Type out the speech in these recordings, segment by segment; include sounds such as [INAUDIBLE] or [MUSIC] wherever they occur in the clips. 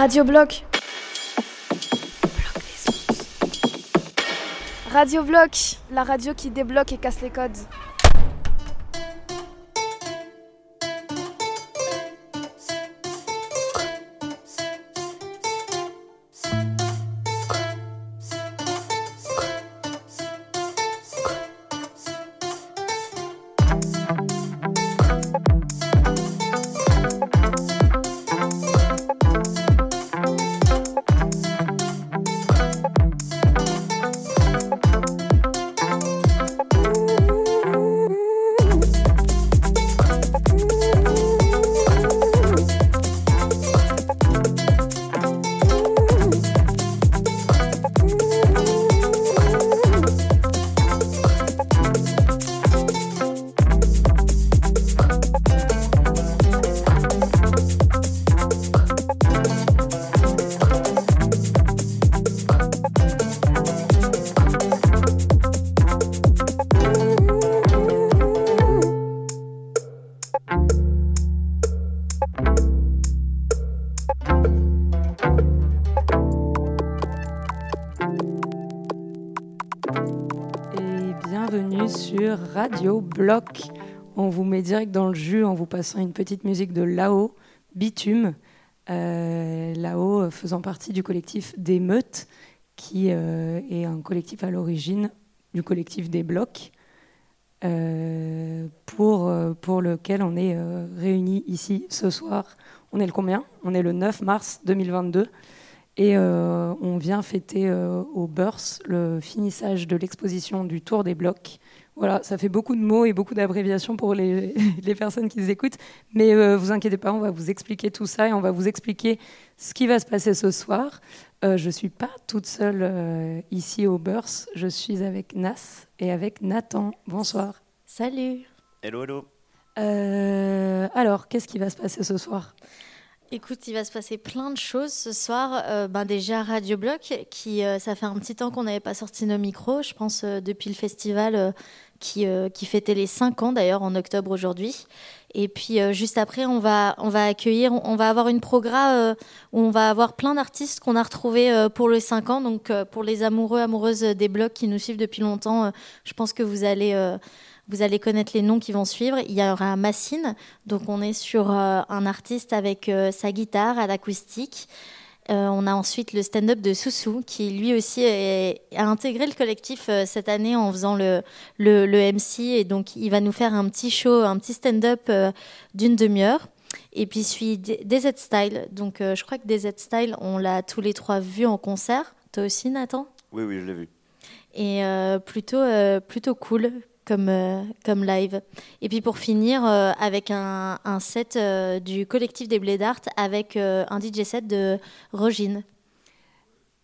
Radio Bloc. Radio Bloc, la radio qui débloque et casse les codes. Radio Bloc. On vous met direct dans le jus en vous passant une petite musique de Lao, Bitume. Euh, Lao euh, faisant partie du collectif des Meutes, qui euh, est un collectif à l'origine du collectif des Blocs, pour, pour lequel on est réunis ici ce soir. On est le combien? On est le 9 mars 2022. Et on vient fêter au Burs le finissage de l'exposition du Tour des Blocs, voilà, ça fait beaucoup de mots et beaucoup d'abréviations pour les, [LAUGHS] personnes qui nous écoutent. Mais euh, vous inquiétez pas, on va vous expliquer tout ça et on va vous expliquer ce qui va se passer ce soir. Euh, je ne suis pas toute seule euh, ici au Burs. Je suis avec Nas et avec Nathan. Bonsoir. Salut. Hello, hello. alors, qu'est-ce qui va se passer ce soir? Écoute, il va se passer plein de choses ce soir. ben déjà Radio Bloc, qui ça fait un petit temps qu'on n'avait pas sorti nos micros. Je pense depuis le festival qui, euh, qui fêtait les 5 ans d'ailleurs en octobre aujourd'hui. Et puis euh, juste après, on va, on va accueillir, on va avoir une programme euh, où on va avoir plein d'artistes qu'on a retrouvés pour les 5 ans. Donc pour les amoureux, amoureuses des blogs qui nous suivent depuis longtemps, je pense que vous allez, vous allez connaître les noms qui vont suivre. Il y aura Massine, donc on est sur un artiste avec sa guitare à l'acoustique. Euh, on a ensuite le stand-up de Soussou, qui lui aussi a intégré le collectif euh, cette année en faisant le, le, MC. Et donc, il va nous faire un petit show, un petit stand-up euh, d'une demi-heure. Et puis, suit DZ Style. Donc, je crois que DZ Style, on l'a tous les trois vu en concert. Toi aussi, Nathan? Oui, oui, je l'ai vu. Et plutôt, plutôt cool comme, euh, comme live. Et puis pour finir, euh, avec un, set euh, du collectif des Blé d'Art avec un DJ set de Rogine.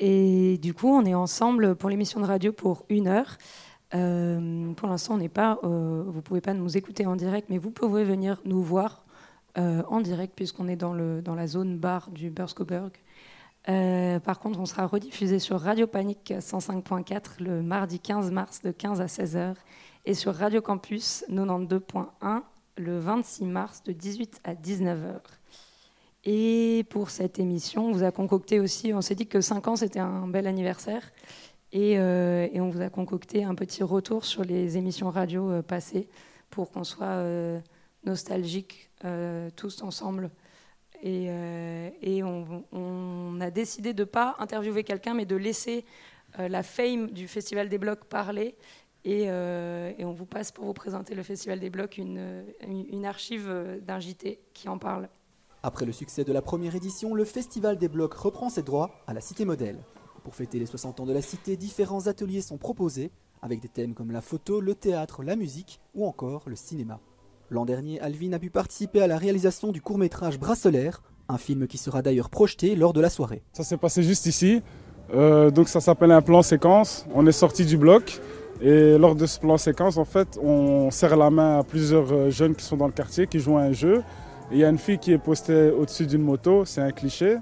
Et du coup, on est ensemble pour l'émission de radio pour une heure. pour l'instant, on n'est pas, vous pouvez pas nous écouter en direct, mais vous pouvez venir nous voir en direct puisqu'on est dans, le, dans la zone bar du Burskoberg. par contre, on sera rediffusé sur Radio Panique 105.4 le mardi 15 mars de 15 à 16h et sur Radio Campus 92.1 le 26 mars de 18 à 19h. Et pour cette émission, on vous a concocté aussi, on s'est dit que 5 ans c'était un bel anniversaire, et, euh, et, on vous a concocté un petit retour sur les émissions radio euh, passées pour qu'on soit euh, nostalgiques tous ensemble. Et, et on, on, a décidé de ne pas interviewer quelqu'un, mais de laisser la fame du Festival des Blocs parler euh, et, on vous passe pour vous présenter le Festival des Blocs une, une, archive d'un JT qui en parle. Après le succès de la première édition, le Festival des Blocs reprend ses droits à la Cité Modèle. Pour fêter les 60 ans de la Cité, différents ateliers sont proposés, avec des thèmes comme la photo, le théâtre, la musique ou encore le cinéma. L'an dernier, Alvin a pu participer à la réalisation du court-métrage Bracellaire, un film qui sera d'ailleurs projeté lors de la soirée. Ça s'est passé juste ici, euh, donc ça s'appelle un plan séquence. On est sorti du bloc, et lors de ce plan séquence, en fait, on serre la main à plusieurs euh, jeunes qui sont dans le quartier, qui jouent à un jeu. il y a une fille qui est postée au-dessus d'une moto, c'est un cliché.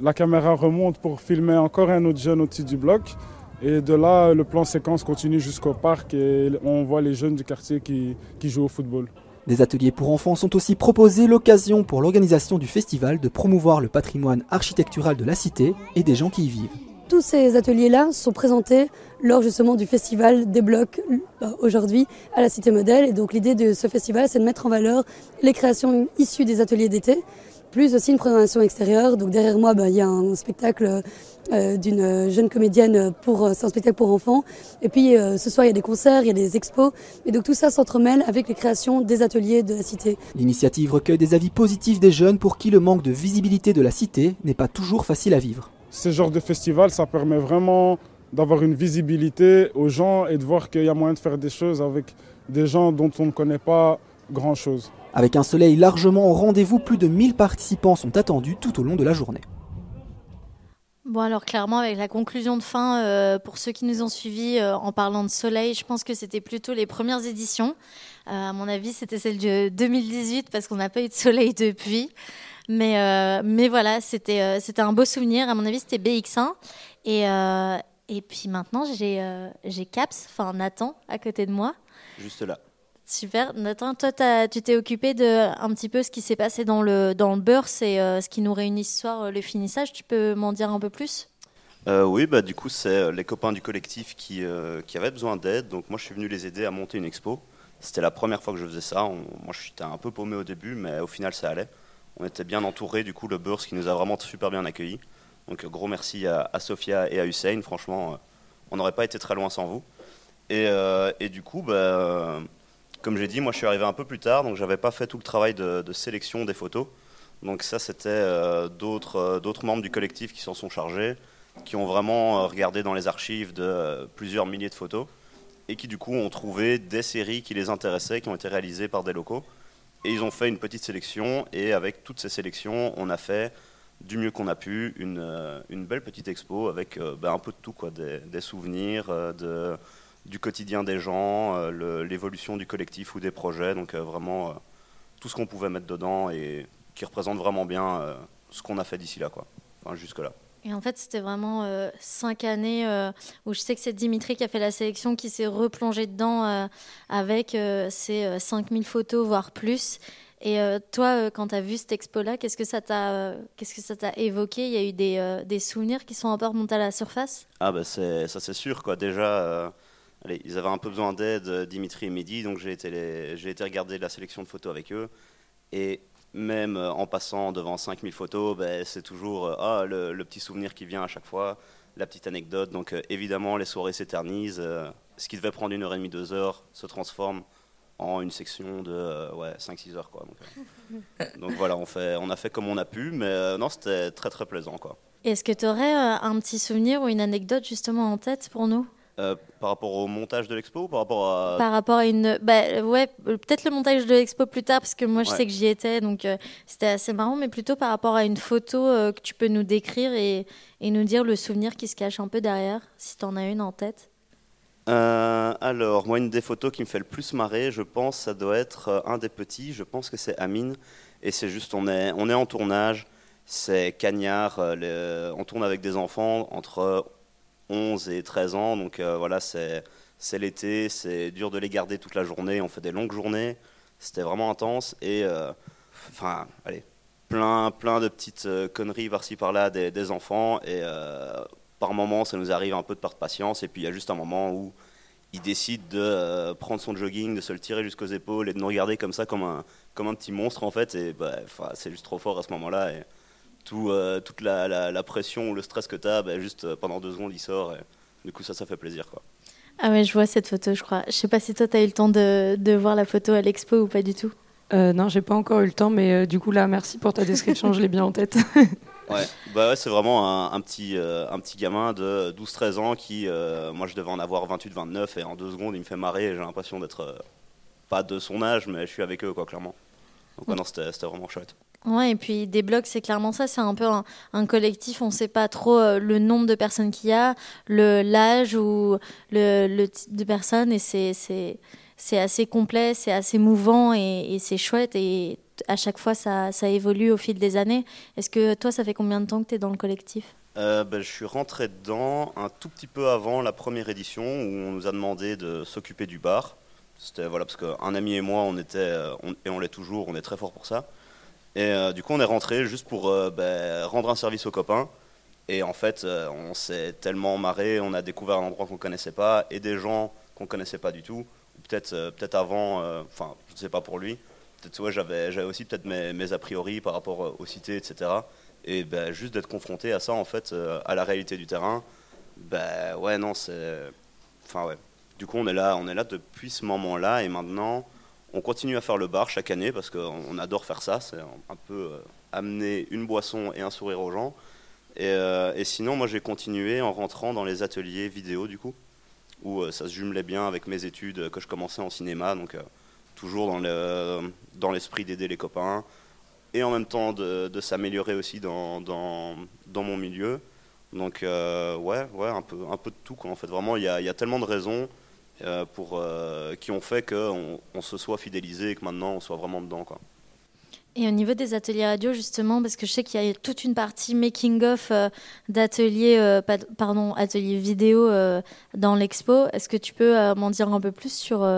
La caméra remonte pour filmer encore un autre jeune au-dessus du bloc. Et de là, le plan séquence continue jusqu'au parc et on voit les jeunes du quartier qui, jouent au football. Des ateliers pour enfants sont aussi proposés, l'occasion pour l'organisation du festival de promouvoir le patrimoine architectural de la cité et des gens qui y vivent. Tous ces ateliers-là sont présentés lors justement du festival des blocs euh, aujourd'hui à la Cité Modèle. Et donc l'idée de ce festival, c'est de mettre en valeur les créations issues des ateliers d'été, plus aussi une présentation extérieure. Donc derrière moi, bah, il y a un spectacle euh, d'une jeune comédienne pour c'est un spectacle pour enfants. Et puis euh, ce soir, il y a des concerts, il y a des expos. Et donc tout ça s'entremêle avec les créations des ateliers de la Cité. L'initiative recueille des avis positifs des jeunes pour qui le manque de visibilité de la Cité n'est pas toujours facile à vivre. Ce genre de festival, ça permet vraiment d'avoir une visibilité aux gens et de voir qu'il y a moyen de faire des choses avec des gens dont on ne connaît pas grand-chose. Avec un soleil largement au rendez-vous, plus de 1000 participants sont attendus tout au long de la journée. Bon alors clairement avec la conclusion de fin, euh, pour ceux qui nous ont suivis euh, en parlant de soleil, je pense que c'était plutôt les premières éditions. Euh, à mon avis c'était celle de 2018 parce qu'on n'a pas eu de soleil depuis. Mais, mais voilà, c'était c'était un beau souvenir. À mon avis c'était BX1. Et, et puis maintenant j'ai Caps, enfin Nathan à côté de moi. Juste là. Super. Nathan, toi, tu t'es occupé de un petit peu ce qui s'est passé dans le, dans le beurre, c'est ce qui nous réunit ce soir, euh, le finissage. Tu peux m'en dire un peu plus? Euh, Oui, bah, du coup, c'est euh, les copains du collectif qui, qui avaient besoin d'aide. Donc, moi, je suis venu les aider à monter une expo. C'était la première fois que je faisais ça. moi, j'étais un peu paumé au début, mais au final, ça allait. On était bien entourés, du coup, le ce qui nous a vraiment super bien accueillis. Donc, gros merci à, à Sophia et à Hussein. Franchement, on n'aurait pas été très loin sans vous. Et, et du coup, bah comme j'ai dit, moi je suis arrivé un peu plus tard, donc j'avais pas fait tout le travail de, sélection des photos. Donc ça, c'était euh, euh, d'autres membres du collectif qui s'en sont chargés, qui ont vraiment euh, regardé dans les archives de plusieurs milliers de photos et qui du coup ont trouvé des séries qui les intéressaient, qui ont été réalisées par des locaux. Et ils ont fait une petite sélection et avec toutes ces sélections, on a fait du mieux qu'on a pu une, une, belle petite expo avec ben, un peu de tout, quoi, des, souvenirs, de du quotidien des gens, euh, l'évolution du collectif ou des projets. Donc euh, vraiment euh, tout ce qu'on pouvait mettre dedans et qui représente vraiment bien ce qu'on a fait d'ici là, quoi. Enfin, jusque-là. Et en fait, c'était vraiment cinq années où je sais que c'est Dimitri qui a fait la sélection, qui s'est replongé dedans avec ses 5000 photos, voire plus. Et toi, quand tu as vu cette expo-là, qu'est-ce que ça t'a qu'est-ce que ça t'a évoqué? Il y a eu des, des, souvenirs qui sont un peu remontés à la surface? Ah, bah ça, c'est sûr. Quoi. Déjà Allez, ils avaient un peu besoin d'aide, euh, Dimitri et Mehdi, donc j'ai été, j'ai été regarder la sélection de photos avec eux. Et même euh, en passant devant 5000 photos, ben, c'est toujours euh, ah, le, petit souvenir qui vient à chaque fois, la petite anecdote. Donc évidemment, les soirées s'éternisent. ce qui devait prendre une heure et demie, deux heures, se transforme en une section de ouais, 5-6 heures. Quoi. Donc, [LAUGHS] donc, voilà, on, fait, on a fait comme on a pu, mais non, c'était très très plaisant. Quoi. Est-ce que tu aurais un petit souvenir ou une anecdote justement en tête pour nous? Euh, par rapport au montage de l'expo par rapport à par rapport à une bah, ouais peut-être le montage de l'expo plus tard parce que moi je sais que j'y étais donc euh, c'était assez marrant mais plutôt par rapport à une photo euh, que tu peux nous décrire et, et, nous dire le souvenir qui se cache un peu derrière si tu en as une en tête. Alors moi une des photos qui me fait le plus marrer je pense ça doit être un des petits je pense que c'est Amine et c'est juste on est on est en tournage c'est cagnard on tourne avec des enfants entre 11 et 13 ans. Donc euh, voilà, c'est l'été, c'est dur de les garder toute la journée. On fait des longues journées. C'était vraiment intense. Et euh, enfin, allez, plein, plein de petites euh, conneries par-ci par-là des, enfants. Et par moment, ça nous arrive un peu de perdre patience. Et puis il y a juste un moment où il décide de prendre son jogging, de se le tirer jusqu'aux épaules et de nous regarder comme ça, comme un, comme un petit monstre en fait. Et bah, c'est juste trop fort à ce moment-là. Tout, euh, toute la, pression ou le stress que tu as, ben, juste euh, pendant deux secondes, il sort. Et, du coup, ça, ça fait plaisir. Quoi. Ah ouais, je vois cette photo, je crois. Je sais pas si toi, tu as eu le temps de, de, voir la photo à l'expo ou pas du tout. Euh, non, j'ai pas encore eu le temps, mais euh, du coup, là, merci pour ta description, je l'ai bien en tête. [LAUGHS] [LAUGHS] ouais, bah ouais, c'est vraiment un, petit, un petit gamin de 12-13 ans qui, moi, je devais en avoir 28-29, et en deux secondes, il me fait marrer, et j'ai l'impression d'être pas de son âge, mais je suis avec eux, quoi, clairement. Donc, ouais, non, c'était vraiment chouette. Ouais, et puis des blogs, c'est clairement ça. C'est un peu un, collectif. On ne sait pas trop euh, le nombre de personnes qu'il y a, l'âge ou le, le, type de personnes. Et c'est assez complet, c'est assez mouvant et, c'est chouette. Et à chaque fois, ça, ça, évolue au fil des années. Est-ce que toi, ça fait combien de temps que tu es dans le collectif? Euh, ben, Je suis rentré dedans un tout petit peu avant la première édition où on nous a demandé de s'occuper du bar. C'était voilà parce qu'un ami et moi, on était et on l'est toujours, on est très fort pour ça. Et du coup, on est rentré juste pour ben, rendre un service aux copains. Et en fait, on s'est tellement marré, on a découvert un endroit qu'on connaissait pas et des gens qu'on connaissait pas du tout. Peut-être peut-être avant, enfin, je ne sais pas pour lui. Peut-être ouais, j'avais aussi peut-être mes, mes, a priori par rapport aux cités, etc. Et ben, juste d'être confronté à ça, en fait, euh, à la réalité du terrain, ben ouais, non, c'est. Enfin, ouais. Du coup, on est là, on est là depuis ce moment-là, et maintenant, on continue à faire le bar chaque année parce qu'on adore faire ça. C'est un peu euh, amener une boisson et un sourire aux gens. Et, euh, et sinon, moi, j'ai continué en rentrant dans les ateliers vidéo, du coup, où ça se jumelait bien avec mes études que je commençais en cinéma, donc toujours dans l'esprit d'aider les copains, et en même temps de, s'améliorer aussi dans, mon milieu. Donc euh, ouais, ouais, un peu, de tout. En fait, vraiment, il y a, tellement de raisons euh, pour euh, qui ont fait qu'on on se soit fidélisé et que maintenant on soit vraiment dedans quoi. Et au niveau des ateliers radio, justement, parce que je sais qu'il y a toute une partie making-of d'ateliers, pardon, ateliers vidéo dans l'expo. Est-ce que tu peux m'en dire un peu plus sur,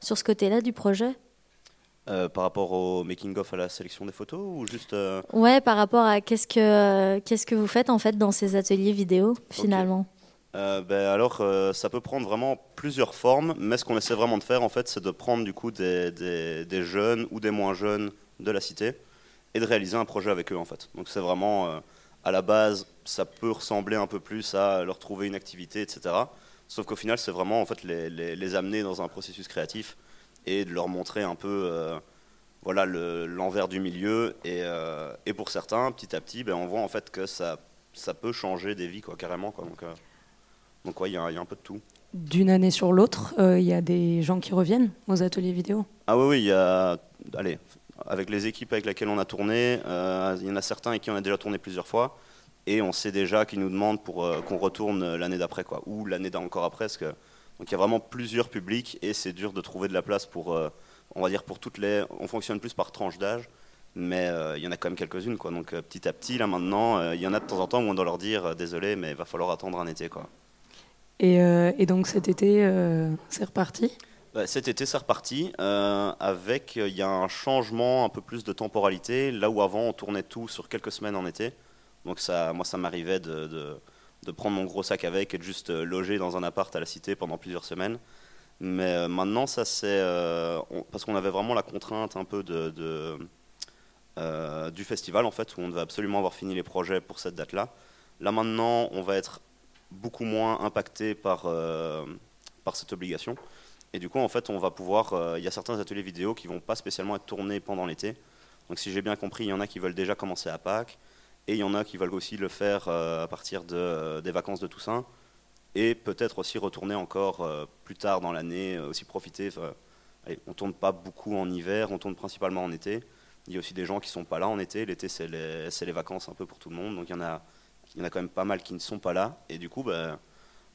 sur ce côté-là du projet? Euh, par rapport au making of à la sélection des photos ou juste euh, Ouais, par rapport à qu'est-ce que qu'est-ce que vous faites en fait dans ces ateliers vidéo finalement? Euh, ben alors ça peut prendre vraiment plusieurs formes, mais ce qu'on essaie vraiment de faire en fait, c'est de prendre du coup des, jeunes ou des moins jeunes de la cité et de réaliser un projet avec eux en fait. Donc c'est vraiment à la base, ça peut ressembler un peu plus à leur trouver une activité, etc. Sauf qu'au final, c'est vraiment en fait les, amener dans un processus créatif et de leur montrer un peu euh, voilà l'envers du milieu. Et, euh, pour certains, petit à petit, ben, on voit en fait que ça, ça peut changer des vies quoi, carrément. Quoi. Euh, donc il y, y, a un peu de tout. D'une année sur l'autre, il y a des gens qui reviennent aux ateliers vidéo Ah oui, oui, il y a. Allez, avec les équipes avec lesquelles on a tourné, il y en a certains avec qui on a déjà tourné plusieurs fois. Et on sait déjà qu'ils nous demandent pour qu'on retourne l'année d'après, quoi, ou l'année encore après, parce que donc il y a vraiment plusieurs publics et c'est dur de trouver de la place pour, euh, on va dire pour toutes les. On fonctionne plus par tranche d'âge, mais euh, il y en a quand même quelques-unes quoi. Donc euh, petit à petit là maintenant, il y en a de temps en temps où on doit leur dire désolé, mais il va falloir attendre un été quoi. Et, et donc cet été, c'est reparti? Bah, cet été, c'est reparti avec il y a un changement un peu plus de temporalité. Là où avant on tournait tout sur quelques semaines en été, donc ça, moi ça m'arrivait de de prendre mon gros sac avec et de juste euh, loger dans un appart à la cité pendant plusieurs semaines. Mais euh, maintenant, ça c'est euh, parce qu'on avait vraiment la contrainte un peu de, du festival en fait, où on devait absolument avoir fini les projets pour cette date-là. Là maintenant, on va être beaucoup moins impacté par, par cette obligation. Et du coup, en fait, on va pouvoir. Il y a certains ateliers vidéo qui vont pas spécialement être tournés pendant l'été. Donc, si j'ai bien compris, il y en a qui veulent déjà commencer à Pâques. Et il y en a qui veulent aussi le faire euh, à partir de, euh, des vacances de Toussaint. Et peut-être aussi retourner encore euh, plus tard dans l'année, aussi profiter. Allez, on tourne pas beaucoup en hiver, on tourne principalement en été. Il y a aussi des gens qui sont pas là en été. L'été, c'est les, les, vacances un peu pour tout le monde. Donc il y, en a, il y en a quand même pas mal qui ne sont pas là. Et du coup, ben,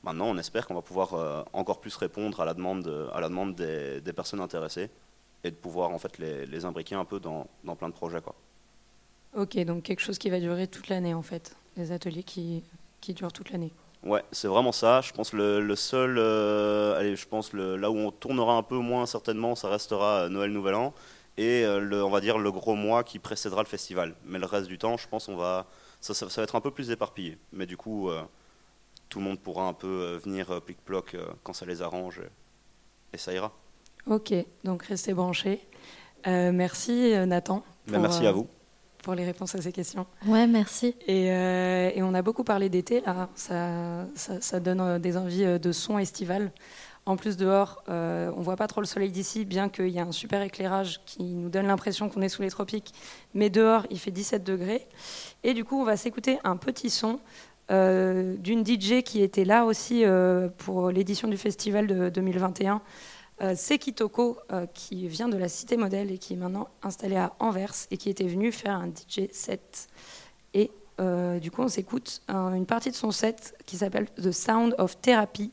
maintenant, on espère qu'on va pouvoir encore plus répondre à la demande, à la demande des, des, personnes intéressées et de pouvoir en fait les, les imbriquer un peu dans, dans plein de projets. Quoi. Ok, donc quelque chose qui va durer toute l'année en fait, des ateliers qui, qui durent toute l'année. Ouais, c'est vraiment ça. Je pense le, le seul, euh, allez, je pense le, là où on tournera un peu moins certainement, ça restera euh, Noël Nouvel An et euh, le, on va dire le gros mois qui précédera le festival. Mais le reste du temps, je pense, on va, ça, ça, va être un peu plus éparpillé. Mais du coup, tout le monde pourra un peu venir plic-ploc quand ça les arrange et, ça ira. Ok, donc restez branchés. merci Nathan. Ben, merci à vous pour les réponses à ces questions. Ouais, merci. Et, euh, et on a beaucoup parlé d'été, là. Ça, ça, donne euh, des envies euh, de son estival. En plus, dehors, euh, on voit pas trop le soleil d'ici, bien qu'il y a un super éclairage qui nous donne l'impression qu'on est sous les tropiques. Mais dehors, il fait 17 degrés. Et du coup, on va s'écouter un petit son d'une DJ qui était là aussi pour l'édition du festival de 2021. Euh, Sekitoko, euh, qui vient de la Cité Modèle et qui est maintenant installé à Anvers et qui était venu faire un DJ set. Et euh, du coup, on s'écoute une partie de son set qui s'appelle The Sound of Therapy.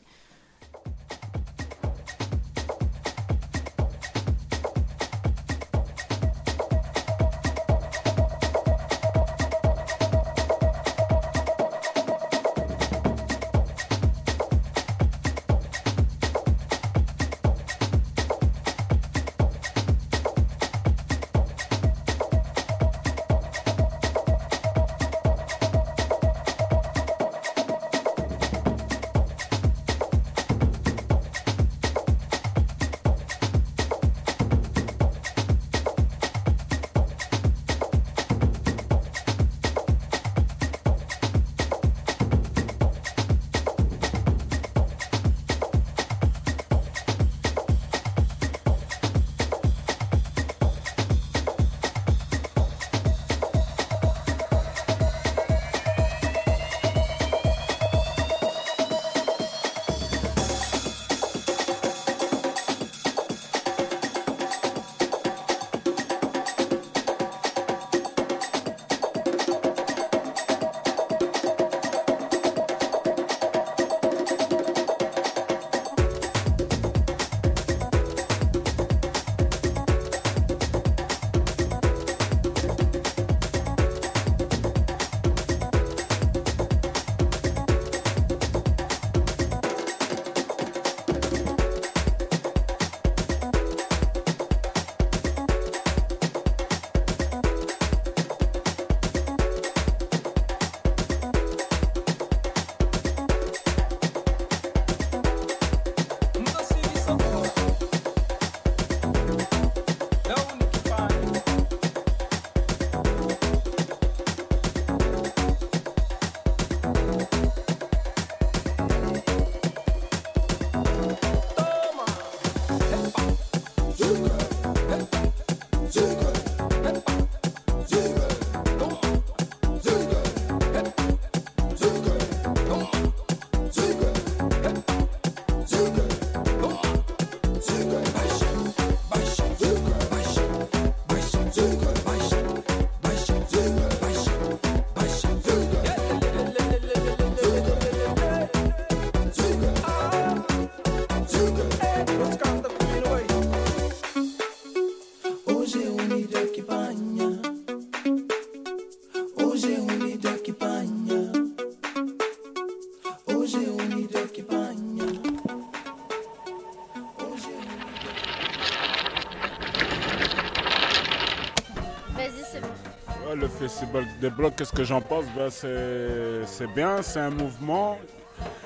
Des blocs, qu'est-ce que j'en pense? Ben, C'est bien, c'est un mouvement,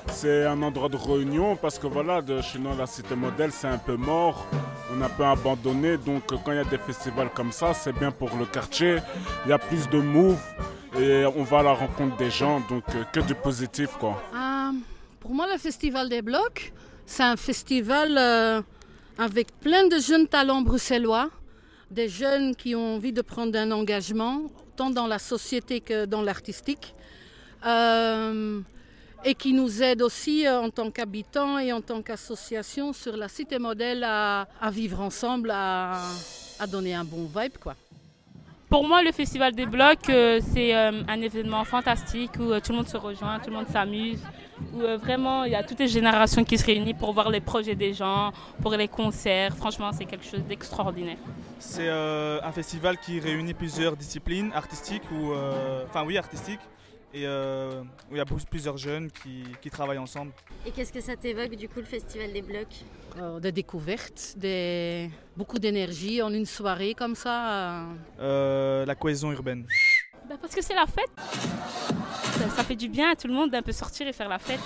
c'est un endroit de réunion parce que voilà, de chez nous, la cité modèle, c'est un peu mort, on a un peu abandonné. Donc quand il y a des festivals comme ça, c'est bien pour le quartier, il y a plus de move et on va à la rencontre des gens, donc euh, que du positif quoi. Euh, pour moi, le festival des blocs, c'est un festival euh, avec plein de jeunes talents bruxellois des jeunes qui ont envie de prendre un engagement, dans la société que dans l'artistique, euh, et qui nous aident aussi euh, en tant qu'habitants et en tant qu'association sur la cité modèle à, vivre ensemble, à, donner un bon vibe. Quoi. Pour moi, le Festival des Blocs, euh, c'est un événement fantastique où tout le monde se rejoint, tout le monde s'amuse où vraiment il y a toutes les générations qui se réunissent pour voir les projets des gens, pour les concerts. Franchement, c'est quelque chose d'extraordinaire. C'est euh, un festival qui réunit plusieurs disciplines artistiques, ou, euh, enfin oui, artistiques, et où il y a plusieurs jeunes qui, travaillent ensemble. Et qu'est-ce que ça t'évoque du coup le Festival des Blocs? Des découvertes, des... beaucoup d'énergie en une soirée comme ça. la cohésion urbaine. Bah, parce que c'est la fête. Ça, fait du bien à tout le monde d'un peu sortir et faire la fête.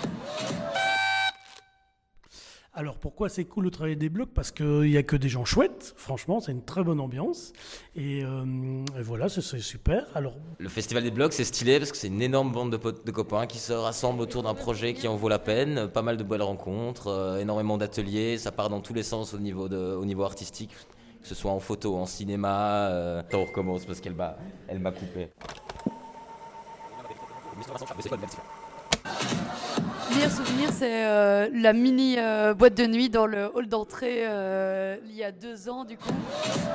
Alors pourquoi c'est cool de travailler des blocs? Parce qu'il n'y a que des gens chouettes, franchement, c'est une très bonne ambiance. Et, euh, voilà, c'est super. Alors... Le Festival des blocs, c'est stylé parce que c'est une énorme bande de, de, copains qui se rassemblent autour d'un projet qui en vaut la peine. Pas mal de belles rencontres, euh, énormément d'ateliers, ça part dans tous les sens au niveau, de, au niveau artistique que ce soit en photo, en cinéma. Euh, on recommence parce qu'elle m'a, elle m'a coupé. Meilleur souvenir, c'est euh, la mini euh, boîte de nuit dans le hall d'entrée il y a deux ans, du coup.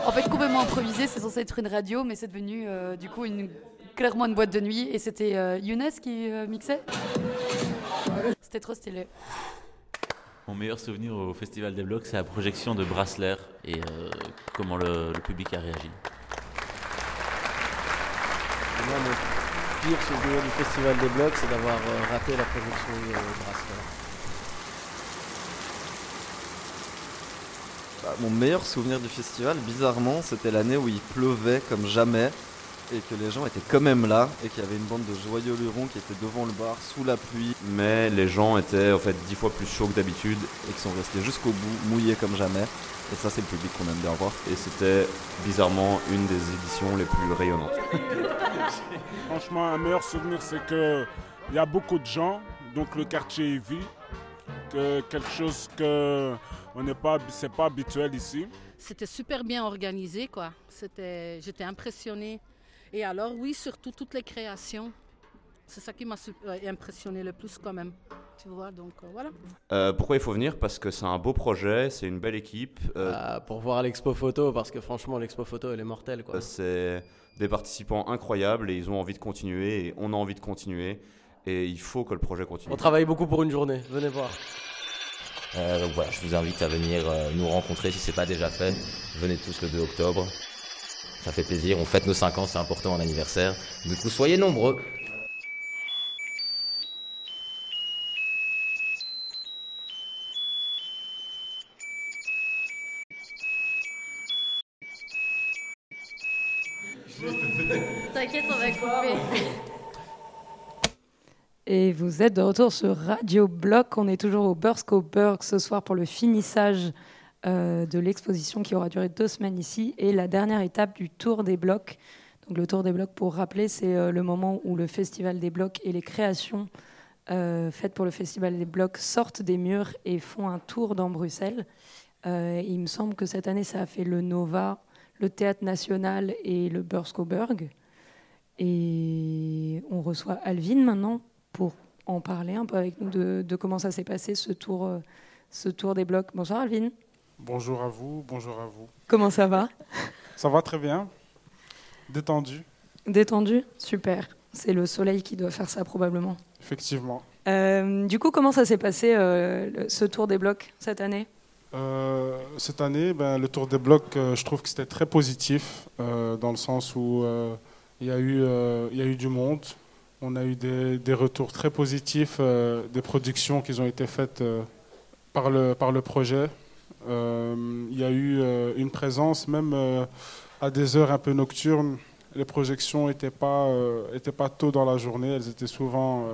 En fait, complètement improvisé, c'est censé être une radio, mais c'est devenu du coup une, clairement une boîte de nuit. Et c'était Younes qui mixait? C'était trop stylé. Mon meilleur souvenir au Festival des Blocs, c'est la projection de Brassler et euh, comment le, public a réagi. Pire souvenir du Festival des Blocs, c'est d'avoir euh, raté la projection de Brassler. Bah, mon meilleur souvenir du festival, bizarrement, c'était l'année où il pleuvait comme jamais et que les gens étaient quand même là et qu'il y avait une bande de joyeux lurons qui étaient devant le bar sous la pluie. Mais les gens étaient en fait dix fois plus chauds que d'habitude et qui sont restés jusqu'au bout, mouillés comme jamais. Et ça, c'est le public qu'on aime bien voir. Et c'était bizarrement une des éditions les plus rayonnantes. [LAUGHS] Franchement, un meilleur souvenir, c'est que il y a beaucoup de gens, donc le quartier est vide, que quelque chose que on n'est pas, c'est pas habituel ici. C'était super bien organisé, quoi. C'était, j'étais impressionnée et alors, oui, surtout toutes les créations. C'est ça qui m'a euh, impressionné le plus quand même. Tu vois, donc euh, voilà. Euh, pourquoi il faut venir? Parce que c'est un beau projet, c'est une belle équipe. Pour voir l'expo photo, parce que franchement, l'expo photo, elle est mortelle. c'est des participants incroyables et ils ont envie de continuer et on a envie de continuer. Et il faut que le projet continue. On travaille beaucoup pour une journée, venez voir. donc voilà, je vous invite à venir nous rencontrer si ce n'est pas déjà fait. Venez tous le 2 octobre ça fait plaisir. On fête nos 5 ans, c'est important, un anniversaire. Du coup, soyez nombreux. T'inquiète, on va couper. Et vous êtes de retour sur Radio Bloc. On est toujours au Bursk ce soir pour le finissage euh, de l'exposition qui aura duré deux semaines ici et la dernière étape du Tour des Blocs. Donc le Tour des Blocs, pour rappeler, c'est euh, le moment où le Festival des Blocs et les créations euh, faites pour le Festival des Blocs sortent des murs et font un tour dans Bruxelles. il me semble que cette année, ça a fait le Nova, le Théâtre National et le Burskoberg. Et on reçoit Alvin maintenant pour en parler un peu avec nous de, comment ça s'est passé ce tour, ce tour des blocs. Bonsoir Alvin. Bonjour à vous, bonjour à vous. Comment ça va? Ça va très bien. Détendu. Détendu? Super. C'est le soleil qui doit faire ça probablement. Effectivement. Euh, du coup, comment ça s'est passé euh, ce tour des blocs cette année? Euh, Cette année, ben, le tour des blocs, je trouve que c'était très positif dans le sens où il y, a eu, y a eu du monde. On a eu des, des retours très positifs des productions qui ont été faites par, le, par le projet. Euh, il y a eu euh, une présence même euh, à des heures un peu nocturnes les projections n'étaient pas, tôt dans la journée, elles étaient souvent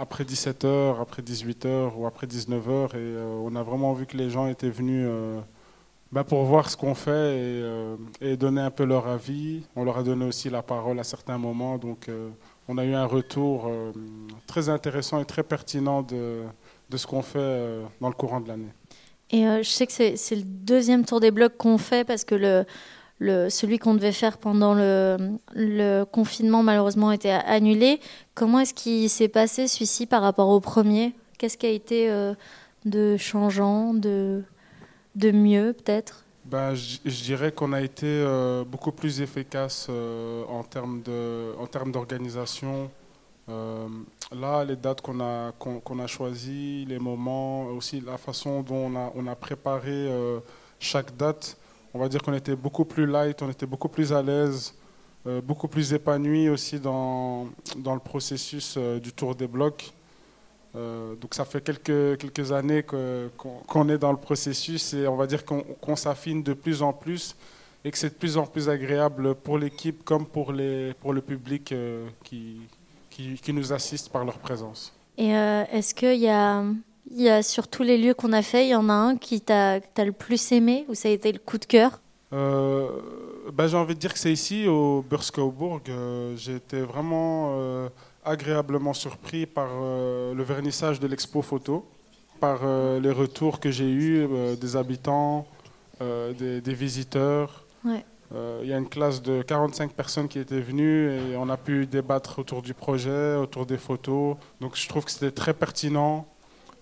après 17h, après 18h ou après 19h. Et on a vraiment vu que les gens étaient venus ben, pour voir ce qu'on fait et, donner un peu leur avis. On leur a donné aussi la parole à certains moments. Donc on a eu un retour très intéressant et très pertinent de ce qu'on fait dans le courant de l'année. Et euh, je sais que c'est le deuxième tour des blocs qu'on fait parce que celui qu'on devait faire pendant le, confinement, malheureusement, était annulé. Comment est-ce qu'il s'est passé celui-ci par rapport au premier? Qu'est-ce qui a été euh, de changeant, de, mieux peut-être? Ben, je, dirais qu'on a été euh, beaucoup plus efficace en termes d'organisation. Euh, là, les dates qu'on a, qu'on, a choisies, les moments, aussi la façon dont on a, on a préparé euh, chaque date, on va dire qu'on était beaucoup plus light, on était beaucoup plus à l'aise, euh, beaucoup plus épanoui aussi dans, dans le processus du tour des blocs. donc ça fait quelques, quelques années qu'on, est dans le processus et on va dire qu'on, s'affine de plus en plus et que c'est de plus en plus agréable pour l'équipe comme pour, les, pour le public qui, qui, nous assistent par leur présence. Et euh, est-ce qu'il y a, y a sur tous les lieux qu'on a fait, il y en a un qui t'a le plus aimé ou ça a été le coup de cœur? Euh, ben, J'ai envie de dire que c'est ici, au Burskaubourg. Euh, j'ai été vraiment agréablement surpris par le vernissage de l'expo photo, par les retours que j'ai eus des habitants, des, des, visiteurs. Ouais. Euh, il y a une classe de 45 personnes qui étaient venues et on a pu débattre autour du projet, autour des photos. Donc je trouve que c'était très pertinent.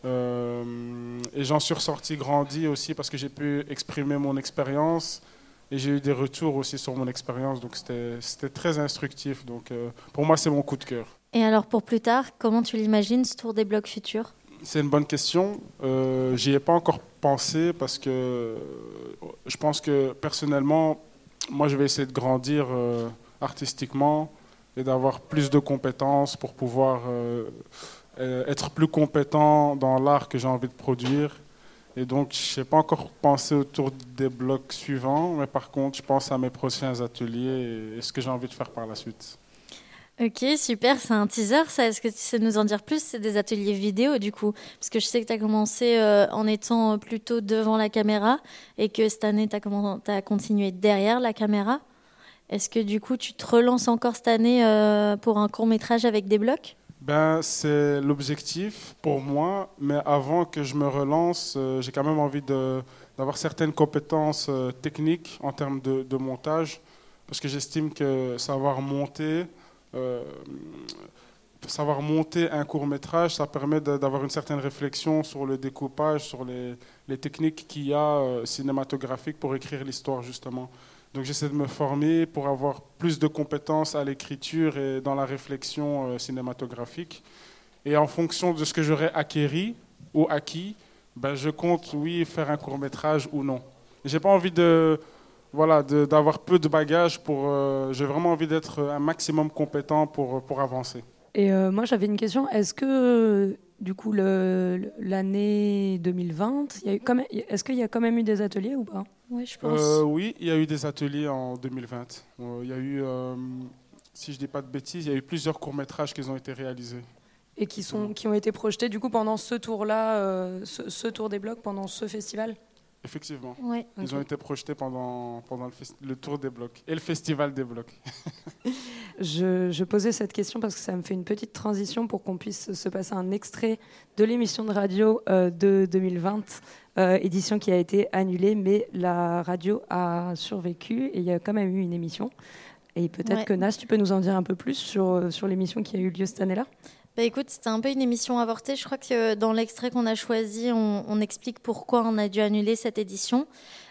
Euh, et j'en suis ressorti grandi aussi parce que j'ai pu exprimer mon expérience et j'ai eu des retours aussi sur mon expérience. Donc c'était très instructif. Donc euh, pour moi, c'est mon coup de cœur. Et alors pour plus tard, comment tu l'imagines ce tour des blocs futurs? C'est une bonne question. J'y ai pas encore pensé parce que je pense que personnellement, moi, je vais essayer de grandir euh, artistiquement et d'avoir plus de compétences pour pouvoir euh, euh, être plus compétent dans l'art que j'ai envie de produire. Et donc, je n'ai pas encore pensé autour des blocs suivants, mais par contre, je pense à mes prochains ateliers et, ce que j'ai envie de faire par la suite. Ok, super, c'est un teaser ça. Est-ce que tu sais nous en dire plus? C'est des ateliers vidéo du coup Parce que je sais que tu as commencé euh, en étant plutôt devant la caméra et que cette année tu as, continué derrière la caméra. Est-ce que du coup tu te relances encore cette année euh, pour un court métrage avec des blocs? Ben, C'est l'objectif pour moi, mais avant que je me relance, euh, j'ai quand même envie d'avoir certaines compétences techniques en termes de, montage, parce que j'estime que savoir monter, euh, savoir monter un court métrage, ça permet d'avoir une certaine réflexion sur le découpage, sur les, techniques qu'il y a euh, cinématographiques pour écrire l'histoire justement. Donc j'essaie de me former pour avoir plus de compétences à l'écriture et dans la réflexion euh, cinématographique. Et en fonction de ce que j'aurais acquéri ou acquis, ben, je compte, oui, faire un court métrage ou non. J'ai pas envie de voilà, d'avoir peu de bagages pour. Euh, j'ai vraiment envie d'être un maximum compétent pour, pour avancer. Et euh, moi, j'avais une question. Est-ce que, du coup, l'année 2020, est-ce qu'il y a quand même eu des ateliers ou pas? Oui, je pense. Euh, oui, il y a eu des ateliers en 2020. il y a eu, si je ne dis pas de bêtises, il y a eu plusieurs courts-métrages qui ont été réalisés. Et qui, sont, qui ont été projetés, du coup, pendant ce tour-là, ce tour des blocs, pendant ce festival? Effectivement. Ils ont été projetés pendant, pendant le, tour des blocs et le festival des blocs. [LAUGHS] je, posais cette question parce que ça me fait une petite transition pour qu'on puisse se passer un extrait de l'émission de radio euh, de 2020, euh, édition qui a été annulée, mais la radio a survécu et il y a quand même eu une émission. Et peut-être que Nas, tu peux nous en dire un peu plus sur, sur l'émission qui a eu lieu cette année-là? Bah écoute, c'était un peu une émission avortée. Je crois que dans l'extrait qu'on a choisi, on, explique pourquoi on a dû annuler cette édition.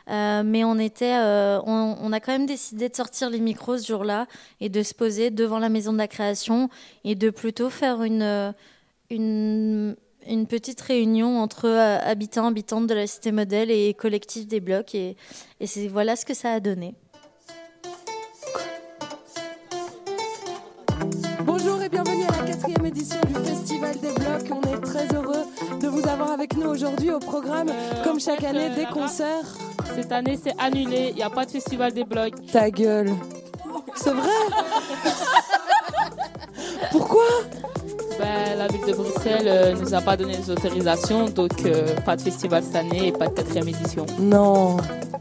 Euh, mais on était, euh, on, a quand même décidé de sortir les micros ce jour-là et de se poser devant la maison de la création et de plutôt faire une, une, petite réunion entre euh, habitants, habitantes de la cité modèle et collectif des blocs. Et, et c'est voilà ce que ça a donné. Avec nous aujourd'hui au programme, euh, comme chaque année, des concerts. Cette année, c'est annulé. Il n'y a pas de Festival des Blocs. Ta gueule. C'est vrai? Pourquoi? Ben, La ville de Bruxelles euh, nous a pas donné les autorisations, donc euh, pas de festival cette année et pas de quatrième édition. Non.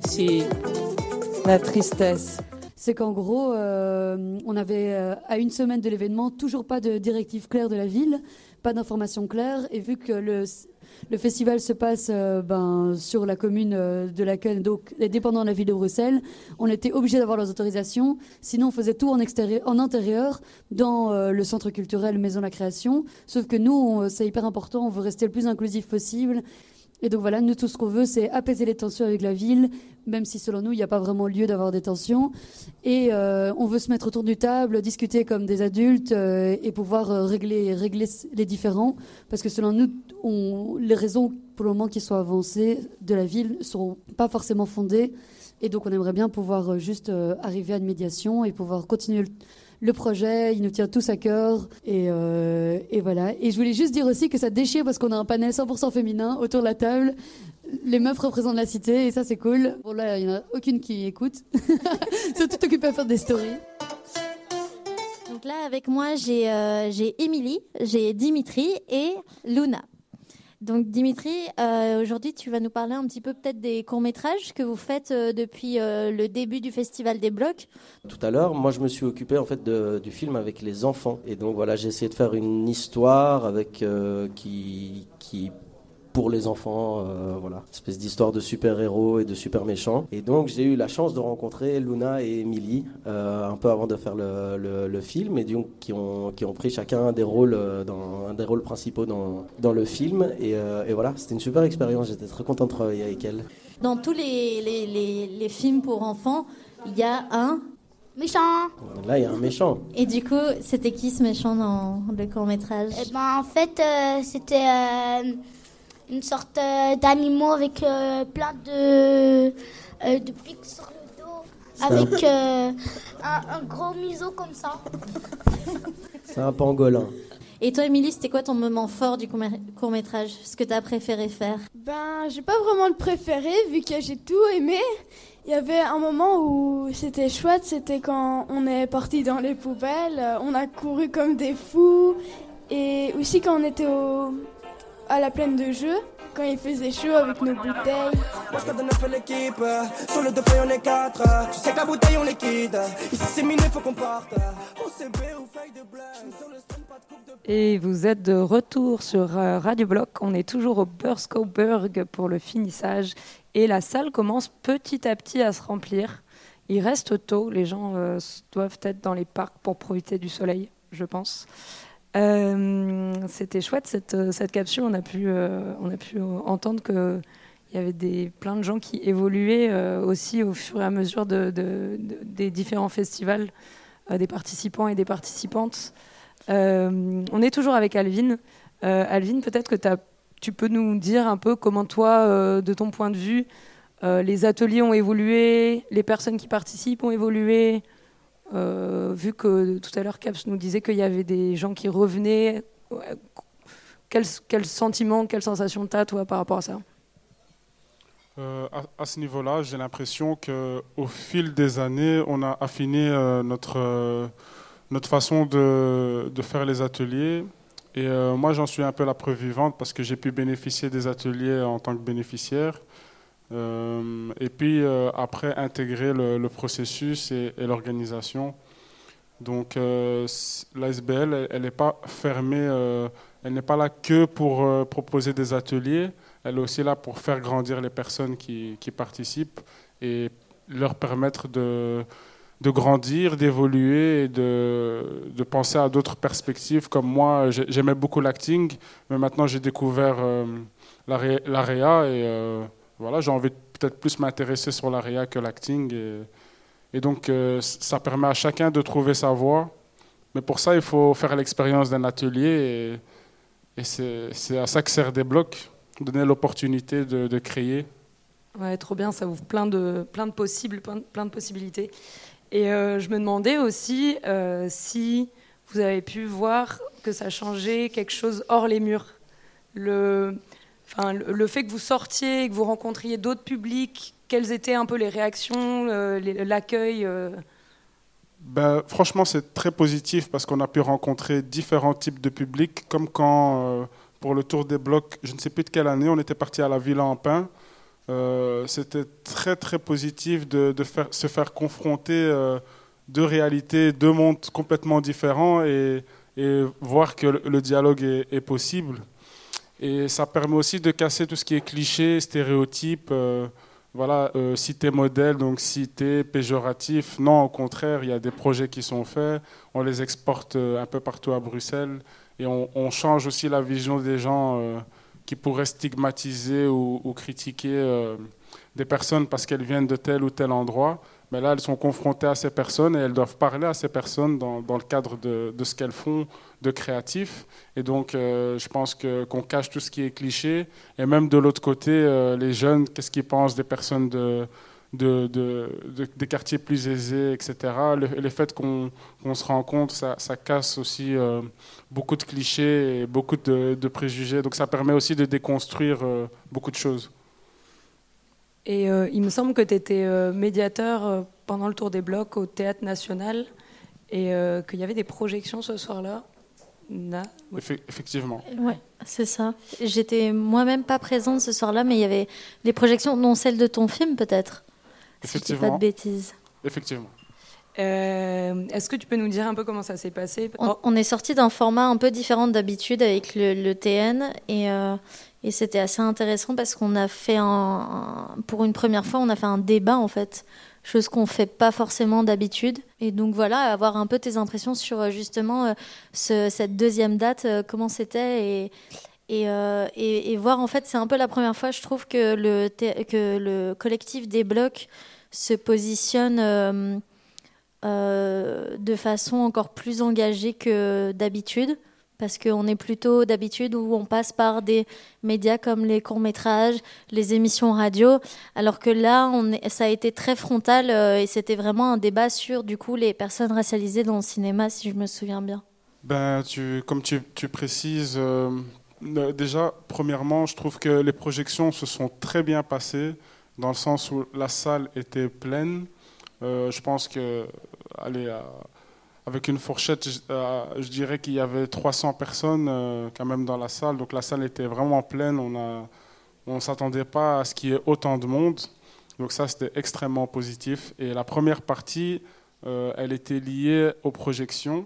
Si. La tristesse. C'est qu'en gros, euh, on avait euh, à une semaine de l'événement toujours pas de directive claire de la ville, pas d'informations claires, et vu que le, le festival se passe euh, ben, sur la commune euh, de laquelle, donc dépendant de la ville de Bruxelles, on était obligé d'avoir leurs autorisations. Sinon, on faisait tout en, extérieur, en intérieur, dans euh, le centre culturel Maison la Création. Sauf que nous, c'est hyper important, on veut rester le plus inclusif possible. Et donc voilà, nous, tout ce qu'on veut, c'est apaiser les tensions avec la ville, même si selon nous, il n'y a pas vraiment lieu d'avoir des tensions. Et euh, on veut se mettre autour du table, discuter comme des adultes euh, et pouvoir euh, régler, régler les différends. Parce que selon nous, les raisons pour le moment qui sont avancées de la ville ne sont pas forcément fondées. Et donc on aimerait bien pouvoir juste arriver à une médiation et pouvoir continuer le, le projet. Il nous tient tous à cœur. Et, euh, et voilà. Et je voulais juste dire aussi que ça déchire parce qu'on a un panel 100% féminin autour de la table. Les meufs représentent la cité et ça c'est cool. Bon là, il n'y en a aucune qui écoute. [LAUGHS] Ils sont toutes à faire des stories. Donc là, avec moi, j'ai euh, Émilie, j'ai Dimitri et Luna. Donc Dimitri, euh, aujourd'hui, tu vas nous parler un petit peu peut-être des courts-métrages que vous faites euh, depuis euh, le début du Festival des Blocs. Tout à l'heure, moi je me suis occupé en fait de- du film avec les enfants et donc voilà j'ai essayé de faire une histoire avec qui pour les enfants euh, voilà. Espèce d'histoire de super héros et de super méchants et donc j'ai eu la chance de rencontrer Luna et Emily euh, un peu avant de faire le, le- le film et donc qui ont qui ont pris chacun un des rôles euh, dans un des rôles principaux dans dans le film. Et, euh, et voilà c'était une super expérience. J'étais très content de travailler avec elle. Dans tous les, les, les, les films pour enfants, il y a un méchant. là il y a un méchant. Et du coup, c'était qui ce méchant dans le court-métrage? Eh ben, en fait, euh, c'était euh, une sorte euh, d'animaux avec euh, plein de, euh, de pics sur le dos, avec euh, un, un gros museau comme ça. c'est un pangolin Et toi, Émilie, c'était quoi ton moment fort du court-métrage? Ce que tu as préféré faire? Ben, j'ai pas vraiment de préféré vu que j'ai tout aimé. Il y avait un moment où c'était chouette, c'était quand on est parti dans les poubelles, on a couru comme des fous. Et aussi quand on était au, à la plaine de jeu, quand il faisait chaud avec nos bouteilles. Moi je te donne un peu l'équipe, sur le deux feuilles on est quatre. Tu sais que la bouteille on liquide, ici c'est minuit faut qu'on parte. OCB ou feuille de blanc, sur le stand pas de coupe de Et vous êtes de retour sur euh, Radio Bloc. On est toujours au Burskoburg pour le finissage. Et la salle commence petit à petit à se remplir. Il reste tôt. Les gens euh, doivent être dans les parcs pour profiter du soleil, je pense. Euh, C'était chouette cette, euh, cette capsule. On a pu, euh, on a pu entendre qu'il y avait des, plein de gens qui évoluaient aussi au fur et à mesure de, de- de- des différents festivals, des participants et des participantes. On est toujours avec Alvin. Alvin, peut-être que tu peux nous dire un peu comment toi, de ton point de vue, les ateliers ont évolué, les personnes qui participent ont évolué. Euh, vu que tout à l'heure Caps nous disait qu'il y avait des gens qui revenaient, quel, sentiment, quelle sensation t'as toi par rapport à ça? Euh, à, ce niveau-là, j'ai l'impression que au fil des années, on a affiné euh, notre, euh, notre façon de, faire les ateliers. Et moi, j'en suis un peu la preuve vivante parce que j'ai pu bénéficier des ateliers en tant que bénéficiaire. Euh, et puis euh, après, intégrer le, processus et, l'organisation. Donc euh, l'ASBL, elle n'est pas fermée, euh, elle n'est pas là que pour proposer des ateliers, elle est aussi là pour faire grandir les personnes qui, participent et leur permettre de, grandir, d'évoluer et de, de penser à d'autres perspectives. Comme moi, j'ai- j'aimais beaucoup l'acting, mais maintenant j'ai découvert l'area et voilà, j'ai envie de peut-être plus m'intéresser sur l'area que l'acting. Et, donc, euh, ça permet à chacun de trouver sa voie. Mais pour ça, il faut faire l'expérience d'un atelier. Et, c'est à ça que sert des blocs, donner l'opportunité de, créer. Ouais, trop bien, ça ouvre plein de, plein de possibles, plein de possibilités. Et euh, je me demandais aussi euh, si vous avez pu voir que ça changeait quelque chose hors les murs. Le, le, fait que vous sortiez, que vous rencontriez d'autres publics, quelles étaient un peu les réactions, euh, l'accueil euh, ben, Franchement, c'est très positif parce qu'on a pu rencontrer différents types de publics, comme quand, euh, pour le Tour des Blocs, je ne sais plus de quelle année, on était parti à la Villa en Pin. C'était très, très positif de, faire, se faire confronter deux réalités, deux mondes complètement différents et, et voir que le, dialogue est, possible. Et ça permet aussi de casser tout ce qui est cliché, stéréotype. Euh, voilà, euh, cité modèle, donc cité péjoratif. Non, au contraire, il y a des projets qui sont faits. On les exporte euh, un peu partout à Bruxelles et on, change aussi la vision des gens euh, qui pourraient stigmatiser ou, critiquer des personnes parce qu'elles viennent de tel ou tel endroit. Mais là, elles sont confrontées à ces personnes et elles doivent parler à ces personnes dans, le cadre de ce qu'elles font de créatif. Et donc, euh, je pense que, qu'on cache tout ce qui est cliché. Et même de l'autre côté, euh, les jeunes, qu'est-ce qu'ils pensent des personnes de, de, de, de, des quartiers plus aisés, etc. Le, le fait qu'on, se rencontre, ça, ça casse aussi euh, beaucoup de clichés et beaucoup de, préjugés. Donc, ça permet aussi de déconstruire beaucoup de choses. Et il me semble que tu étais médiateur pendant le tour des blocs au Théâtre National et qu'il y avait des projections ce soir-là. Effectivement. Ouais, c'est ça. J'étais moi-même pas présente ce soir-là, mais il y avait les projections, non celle de ton film peut-être. Effectivement. Si pas de bêtises. Effectivement. Euh, Est-ce que tu peux nous dire un peu comment ça s'est passé? On, on, est sorti d'un format un peu différent d'habitude avec le, le, TN et, euh, et c'était assez intéressant parce qu'on a fait un, un, pour une première fois, on a fait un débat en fait, chose qu'on fait pas forcément d'habitude. Et donc voilà, avoir un peu tes impressions sur euh, justement euh, ce, cette deuxième date, euh, comment c'était et et, et, voir en fait c'est un peu la première fois je trouve que le que le collectif des blocs se positionne de façon encore plus engagée que d'habitude parce qu'on est plutôt d'habitude où on passe par des médias comme les courts-métrages, les émissions radio, alors que là, ça a été très frontal euh, et c'était vraiment un débat sur du coup les personnes racialisées dans le cinéma, si je me souviens bien. Ben, tu, comme tu, précises, euh, déjà, premièrement, je trouve que les projections se sont très bien passées, dans le sens où la salle était pleine. Euh, je pense que, allez, euh, avec une fourchette, je, euh, je dirais qu'il y avait 300 personnes euh, quand même dans la salle. Donc la salle était vraiment pleine. On ne s'attendait pas à ce qu'il y ait autant de monde. Donc ça, c'était extrêmement positif. Et la première partie, euh, elle était liée aux projections.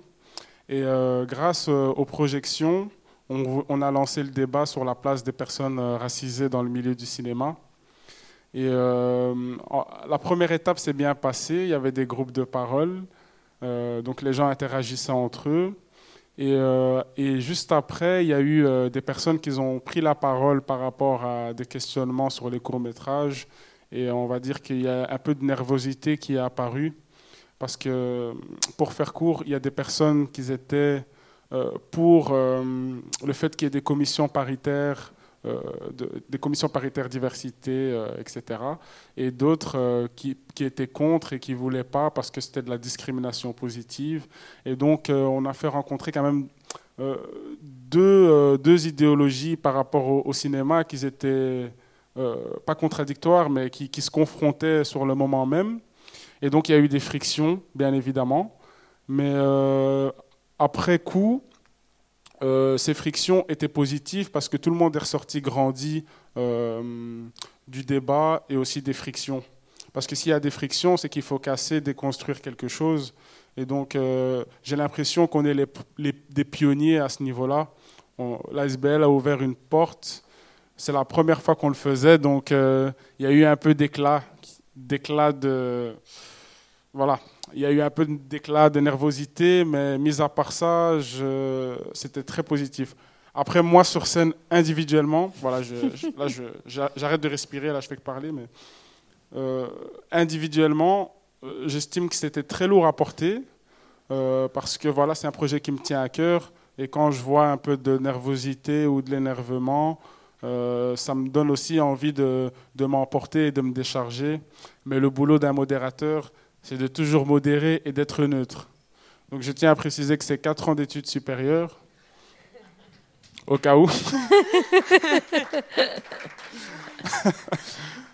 Et grâce aux projections, on, on, a lancé le débat sur la place des personnes racisées dans le milieu du cinéma. Et la première étape s'est bien passée. Il y avait des groupes de parole. Euh, donc les gens interagissaient entre eux. Et, euh, et, juste après, il y a eu euh, des personnes qui ont pris la parole par rapport à des questionnements sur les courts-métrages. Et on va dire qu'il y a un peu de nervosité qui est apparue. Parce que, pour faire court, il y a des personnes qui étaient pour le fait qu'il y ait des commissions paritaires de, des commissions paritaires diversité, euh, etc. Et d'autres euh, qui, qui, étaient contre et qui ne voulaient pas parce que c'était de la discrimination positive. Et donc, on a fait rencontrer quand même deux, deux, idéologies par rapport au, au cinéma qui étaient pas contradictoires, mais qui, qui, se confrontaient sur le moment même. Et donc, il y a eu des frictions, bien évidemment. Mais après coup, euh, ces frictions étaient positives parce que tout le monde est ressorti grandi euh, du débat et aussi des frictions. Parce que s'il y a des frictions, c'est qu'il faut casser, déconstruire quelque chose. Et donc, euh, j'ai l'impression qu'on est des pionniers à ce niveau-là. L'ASBL a ouvert une porte. C'est la première fois qu'on le faisait, donc il y a eu un peu d'éclat, d'éclat de... Voilà, il y a eu un peu d'éclat de nervosité, mais mis à part ça, c'était très positif. Après, moi, sur scène, individuellement, voilà, je, là, j'arrête de respirer, là, je fais que parler, mais euh, individuellement, euh, j'estime que c'était très lourd à porter, euh, parce que voilà, c'est un projet qui me tient à cœur, et quand je vois un peu de nervosité ou de l'énervement, ça me donne aussi envie de, de m'emporter et de me décharger. Mais le boulot d'un modérateur, c'est de toujours modérer et d'être neutre. Donc je tiens à préciser que c'est 4 ans d'études supérieures, au cas où. [LAUGHS]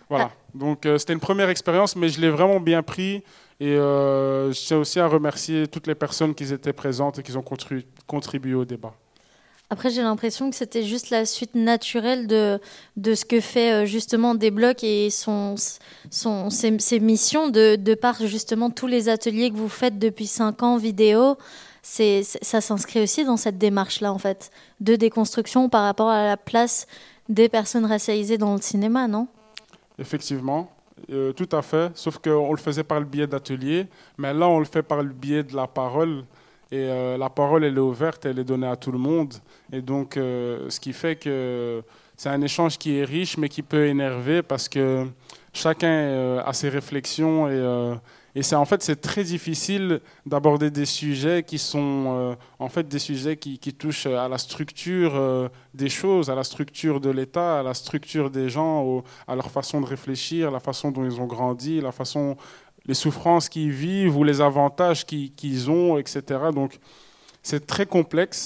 voilà, donc euh, c'était une première expérience, mais je l'ai vraiment bien pris Et euh, je tiens aussi à remercier toutes les personnes qui étaient présentes et qui ont contribué, contribué au débat. Après, j'ai l'impression que c'était juste la suite naturelle de, de ce que fait euh, justement Débloc et son, son, ses, missions de, de par justement tous les ateliers que vous faites depuis 5 ans vidéo. C'est- ça s'inscrit aussi dans cette démarche-là, en fait, de déconstruction par rapport à la place des personnes racialisées dans le cinéma, non? Effectivement, euh, tout à fait. Sauf qu'on le faisait par le biais d'ateliers, mais là, on le fait par le biais de la parole. Et euh, la parole, elle est ouverte, elle est donnée à tout le monde. Et donc, euh, ce qui fait que c'est un échange qui est riche, mais qui peut énerver parce que chacun euh, a ses réflexions. Et, c'est en fait, c'est très difficile d'aborder des sujets qui sont en fait des sujets qui, touchent à la structure des choses, à la structure de l'État, à la structure des gens, à leur façon de réfléchir, la façon dont ils ont grandi, la façon, les souffrances qu'ils vivent ou les avantages qu'ils ont, etc. Donc, c'est très complexe.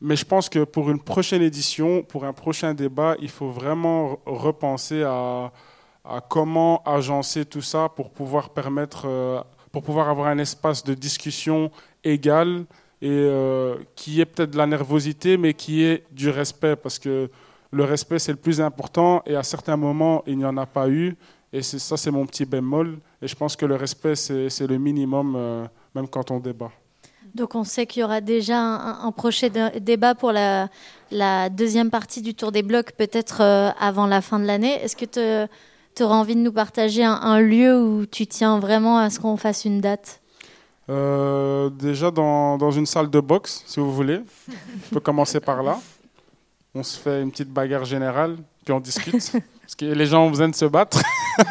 Mais je pense que pour une prochaine édition, pour un prochain débat, il faut vraiment re- repenser à, comment agencer tout ça pour pouvoir permettre, euh, pour pouvoir avoir un espace de discussion égal et euh, qui est peut-être de la nervosité, mais qui est du respect, parce que le respect c'est le plus important et à certains moments il n'y en a pas eu. Et ça, c'est mon petit bémol. Et je pense que le respect, c'est le minimum, euh, même quand on débat. Donc on sait qu'il y aura déjà un, un prochain dé- débat pour la, la deuxième partie du Tour des blocs, peut-être euh, avant la fin de l'année. Est-ce que tu auras envie de nous partager un, un lieu où tu tiens vraiment à ce qu'on fasse une date? Euh, déjà dans, dans une salle de boxe, si vous voulez. On peut commencer par là. On se fait une petite bagarre générale, puis on discute. [LAUGHS] parce que les gens ont besoin de se battre. [LAUGHS]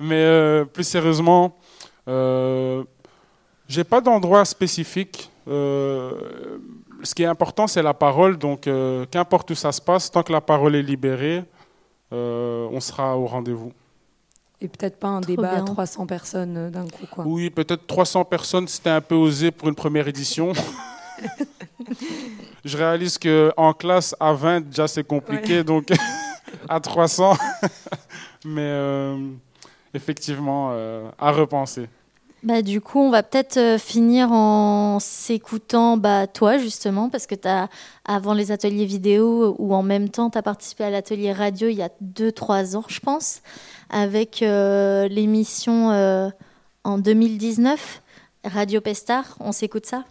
Mais euh, plus sérieusement, euh, j'ai pas d'endroit spécifique. Euh, ce qui est important, c'est la parole. Donc, euh, qu'importe où ça se passe, tant que la parole est libérée, euh, on sera au rendez-vous. Et peut-être pas un Trop débat bien. à 300 personnes d'un coup, quoi. Oui, peut-être 300 personnes, c'était un peu osé pour une première édition. [LAUGHS] Je réalise que en classe, à 20, déjà, c'est compliqué, Ouais. donc [LAUGHS] à 300. [LAUGHS] Mais euh, effectivement, euh, à repenser. Bah, du coup, on va peut-être euh, finir en s'écoutant bah, toi, justement, parce que as, avant les ateliers vidéo ou en même temps, tu as participé à l'atelier radio il y a 2-3 ans, je pense, avec euh, l'émission euh, en 2019, Radio Pestar. On s'écoute ça?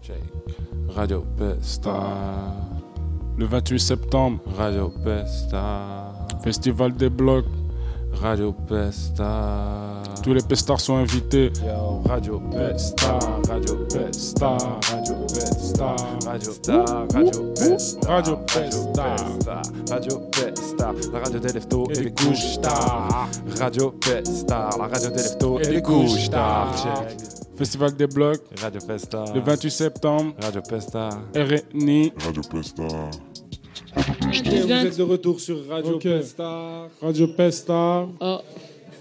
Radio Pesta. Le 28 septembre. Radio Pesta. Festival des blocs. Radio Pesta. Tous les pestards sont invités. Yo, Radio Pesta. Radio Pesta. Radio Pesta. Radio Pesta. Radio Pesta. Radio Pesta. Radio Pesta. La radio des leftos et des couches tard. Radio Pesta. La radio des leftos et des couches tard. Festival des blocs. Radio Pesta. Le 28 septembre. Radio Pesta. RNI. Radio Pesta. Vous êtes de retour sur Radio Pesta. Radio Pesta.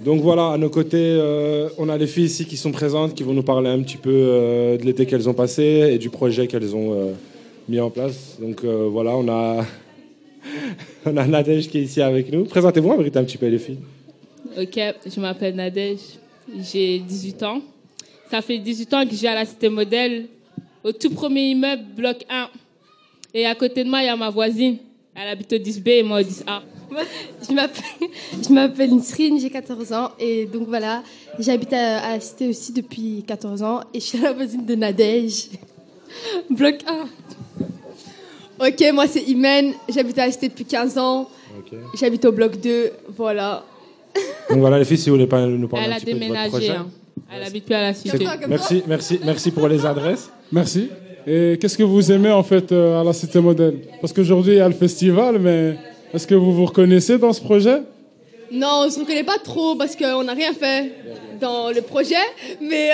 Donc voilà, à nos côtés, euh, on a les filles ici qui sont présentes, qui vont nous parler un petit peu euh, de l'été qu'elles ont passé et du projet qu'elles ont euh, mis en place. Donc euh, voilà, on a, [LAUGHS] on a Nadège qui est ici avec nous. Présentez-vous, un petit peu les filles. Ok, je m'appelle Nadège, j'ai 18 ans. Ça fait 18 ans que j'ai à la Cité Modèle, au tout premier immeuble, bloc 1. Et à côté de moi, il y a ma voisine. Elle habite au 10B et moi au 10A. Moi, je m'appelle, je m'appelle Nisrine, j'ai 14 ans et donc voilà, j'habite à, à la cité aussi depuis 14 ans et je suis la voisine de Nadège. Bloc 1. Ok, moi c'est Imen, j'habite à la cité depuis 15 ans, j'habite au bloc 2, voilà. Donc voilà, les filles, si vous voulez pas nous parler Elle un a petit peu de votre déménagé. projet. hein. Elle habite plus à la cité. Merci, merci, merci pour les adresses. Merci. Et qu'est-ce que vous aimez en fait euh, à la Cité Modèle? Parce qu'aujourd'hui il y a le festival, mais est-ce que vous vous reconnaissez dans ce projet? Non, on se reconnaît pas trop parce qu'on n'a rien fait dans le projet, mais,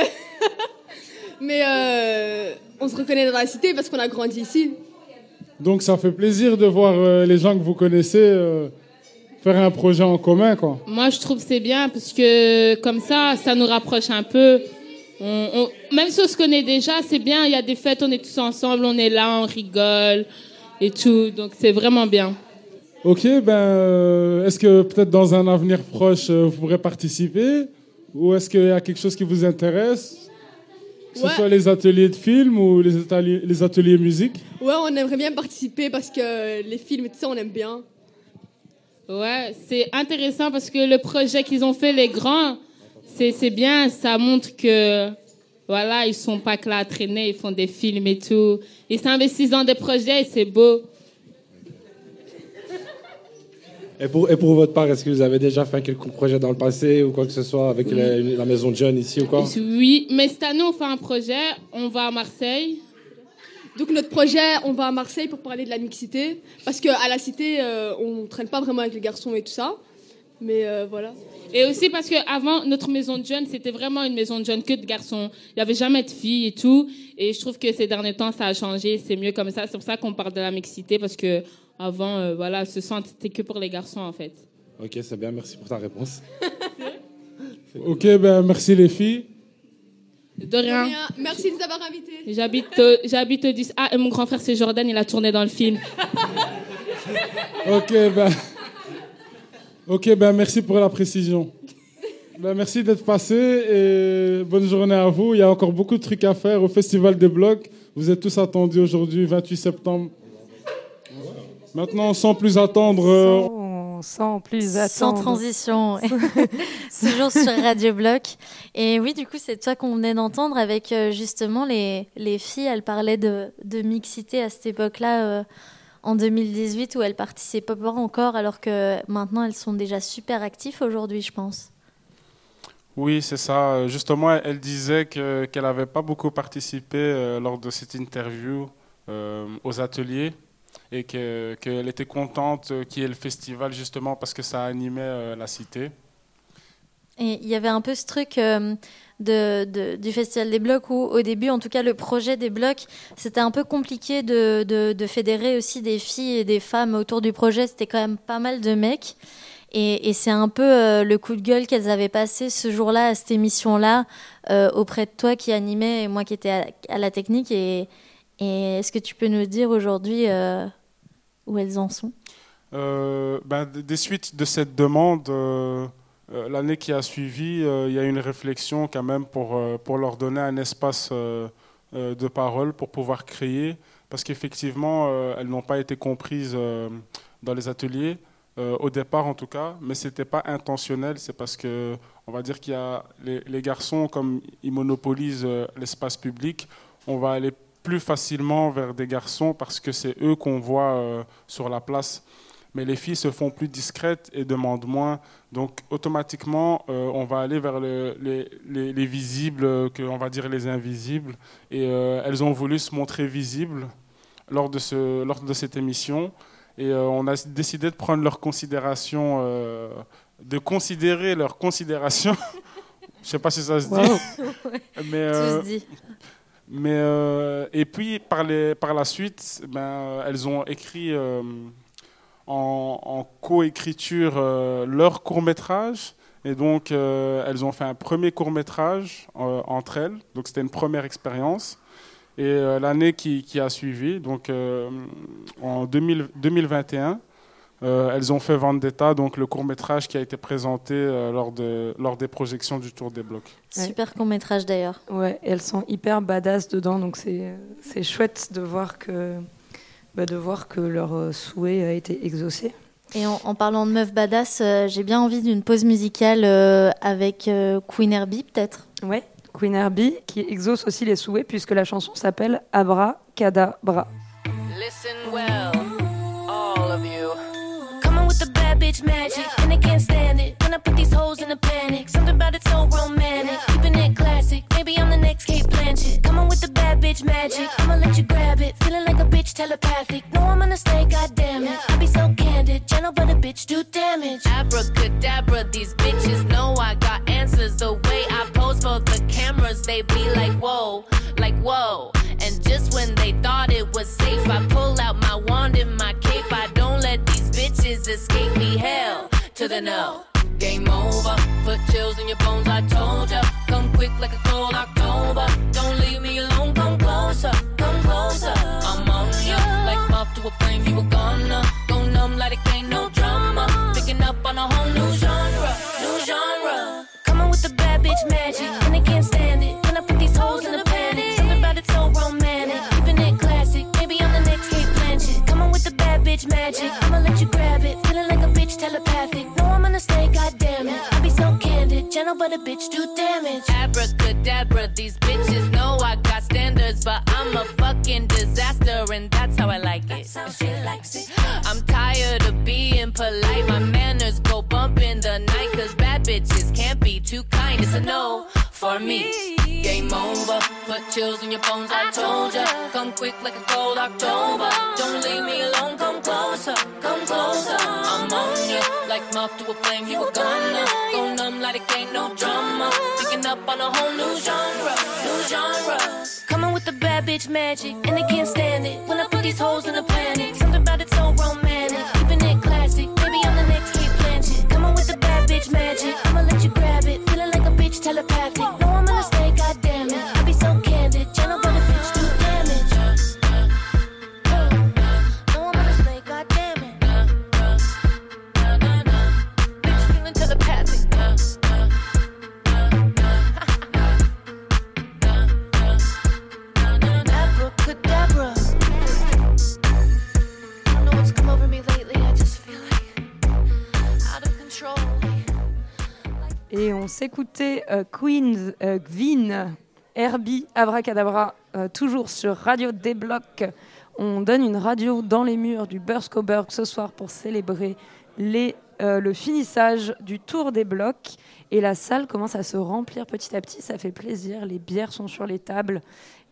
[LAUGHS] mais euh, on se reconnaît dans la cité parce qu'on a grandi ici. Donc ça fait plaisir de voir euh, les gens que vous connaissez faire un projet en commun, quoi. Moi, je trouve que c'est bien parce que comme ça, ça nous rapproche un peu. On- on- même si on se connaît déjà, c'est bien. Il y a des fêtes, on est tous ensemble, on est là, on rigole et tout. Donc, c'est vraiment bien. Ok, ben, euh, est-ce que peut-être dans un avenir proche, euh, vous pourrez participer? Ou est-ce qu'il y a quelque chose qui vous intéresse? Que ce Ouais. soit les ateliers de film ou les ateliers, les ateliers musique? Ouais, on aimerait bien participer parce que les films et tout ça, on aime bien. Ouais, c'est intéressant parce que le projet qu'ils ont fait, les grands, c'est c'est bien. Ça montre que, voilà, ils sont pas que là à traîner, ils font des films et tout. Ils s'investissent dans des projets et c'est beau. Et pour, et pour votre part, est-ce que vous avez déjà fait quelques projets dans le passé ou quoi que ce soit avec la, la maison de jeunes ici ou quoi? Oui, mais cette année, on fait un projet. On va à Marseille. Donc notre projet, on va à Marseille pour parler de la mixité. Parce qu'à la cité, euh, on traîne pas vraiment avec les garçons et tout ça. Mais euh, voilà. Et aussi parce que avant notre maison de jeunes, c'était vraiment une maison de jeunes que de garçons. Il n'y avait jamais de filles et tout. Et je trouve que ces derniers temps, ça a changé. C'est mieux comme ça. C'est pour ça qu'on parle de la mixité parce que avant, euh, voilà, ce centre c'était que pour les garçons en fait. Ok, c'est bien, merci pour ta réponse. [LAUGHS] Ok, ben merci les filles. De rien. Merci de nous avoir invités. J'habite, au- j'habite au 10A et mon grand frère c'est Jordan. Il a tourné dans le film. Ok, ben. Ok, ben merci pour la précision. Ben, merci d'être passé et bonne journée à vous. Il y a encore beaucoup de trucs à faire au Festival des Blocs. Vous êtes tous attendus aujourd'hui, 28 septembre. Maintenant, sans plus attendre, euh, Sans, sans plus Sans attendre. transition, [LAUGHS] [LAUGHS] toujours sur Radio Bloc. Et oui, du coup, c'est toi qu'on venait d'entendre avec euh, justement les, les filles. Elles parlaient de, de mixité à cette époque-là, euh, en 2018, où elles participaient pas encore, alors que maintenant elles sont déjà super actives aujourd'hui, je pense. Oui, c'est ça. Justement, elle disait que- qu'elle n'avait pas beaucoup participé euh, lors de cette interview euh, aux ateliers et que- qu'elle était contente qu'il y ait le festival justement parce que ça animait euh, la cité. Et il y avait un peu ce truc du Festival des Blocs où, au début, en tout cas, le projet des blocs, c'était un peu compliqué de, de- fédérer aussi des filles et des femmes autour du projet. C'était quand même pas mal de mecs. Et, c'est un peu euh, le coup de gueule qu'elles avaient passé ce jour-là à cette émission-là euh, auprès de toi qui animais et moi qui étais à, la technique. Et, est-ce que tu peux nous dire aujourd'hui euh, où elles en sont? Ben, des suites de cette demande, l'année qui a suivi, euh, il y a eu une réflexion quand même pour, euh, pour leur donner un espace euh, euh, de parole pour pouvoir créer, parce qu'effectivement, euh, elles n'ont pas été comprises euh, dans les ateliers, euh, au départ en tout cas, mais ce n'était pas intentionnel, c'est parce que, on va dire qu'il y a les, garçons, comme ils monopolisent euh, l'espace public, on va aller plus facilement vers des garçons parce que c'est eux qu'on voit euh, sur la place mais les filles se font plus discrètes et demandent moins. Donc automatiquement, euh, on va aller vers le- les, les- les visibles, euh, que on va dire les invisibles. Et euh, elles ont voulu se montrer visibles lors de, ce, lors de cette émission. Et euh, on a décidé de prendre leur considération, euh, de considérer leur considération. [LAUGHS] Je sais pas si ça se dit. Wow. [LAUGHS] mais, Tout euh, se dit. mais euh, et puis par, les, par la suite, ben, elles ont écrit euh, en, en coécriture euh, leur court métrage. Et donc euh, elles ont fait un premier court métrage euh, entre elles. Donc c'était une première expérience. Et euh, l'année qui, qui a suivi, donc euh, en 2000 2021, euh, elles ont fait Vendetta, donc le court métrage qui a été présenté euh, lors, de, lors des projections du Tour des Blocs. Super court métrage d'ailleurs. Ouais, elles sont hyper badass dedans, donc c'est c'est chouette de voir que bah, de voir que leur euh, souhait a été exaucé. Et en, en parlant de meuf badass, euh, j'ai bien envie d'une pause musicale euh, avec euh, Queen Herbie, peut-être? Ouais, Queen Herbie qui exauce aussi les souhaits puisque la chanson s'appelle Abra Cadabra. Listen well, all of you. Coming with the bad bitch magic, and they can't stand it. When I put these hoes in a panic, something about it so romantic. Keeping it classic, maybe I'm the next Kate Blanchett. With the bad bitch magic, I'ma let you grab it. Feeling like a bitch telepathic. No, I'm gonna stay, goddamn it. I be so candid, gentle but a bitch do damage. Abracadabra, these bitches know I got answers. The way I pose for the cameras, they be like, whoa, like whoa. And just when they thought it was safe, I pull out my wand and my cape. I don't let these bitches escape me. Hell to the no. Magic. I'ma let you grab it. Feeling like a bitch telepathic. No, I'm gonna stay, goddamn it. I be so candid. Gentle, but a bitch do damage. Abracadabra, these bitches know I got standards, but I'm a fucking disaster, and that's how I like it. I'm tired of being polite. My manners go bump in the night, cause bad bitches can't be too kind. It's a no for me. Game over. Put chills in your bones, I told ya. Come quick like a cold October. Don't leave me alone, closer, come closer. I'm on you, like moth to a flame, you a gunner. Go numb like it ain't no drama. Picking up on a whole new genre, new genre. Coming with the bad bitch magic, and they can't stand it. When I put these hoes in the panic, on s'écoutait euh, Queen euh, Gvin, Herbie, Abracadabra, euh, toujours sur Radio Débloc. On donne une radio dans les murs du Burskoberg ce soir pour célébrer les, euh, le finissage du Tour des Blocs. Et la salle commence à se remplir petit à petit, ça fait plaisir. Les bières sont sur les tables.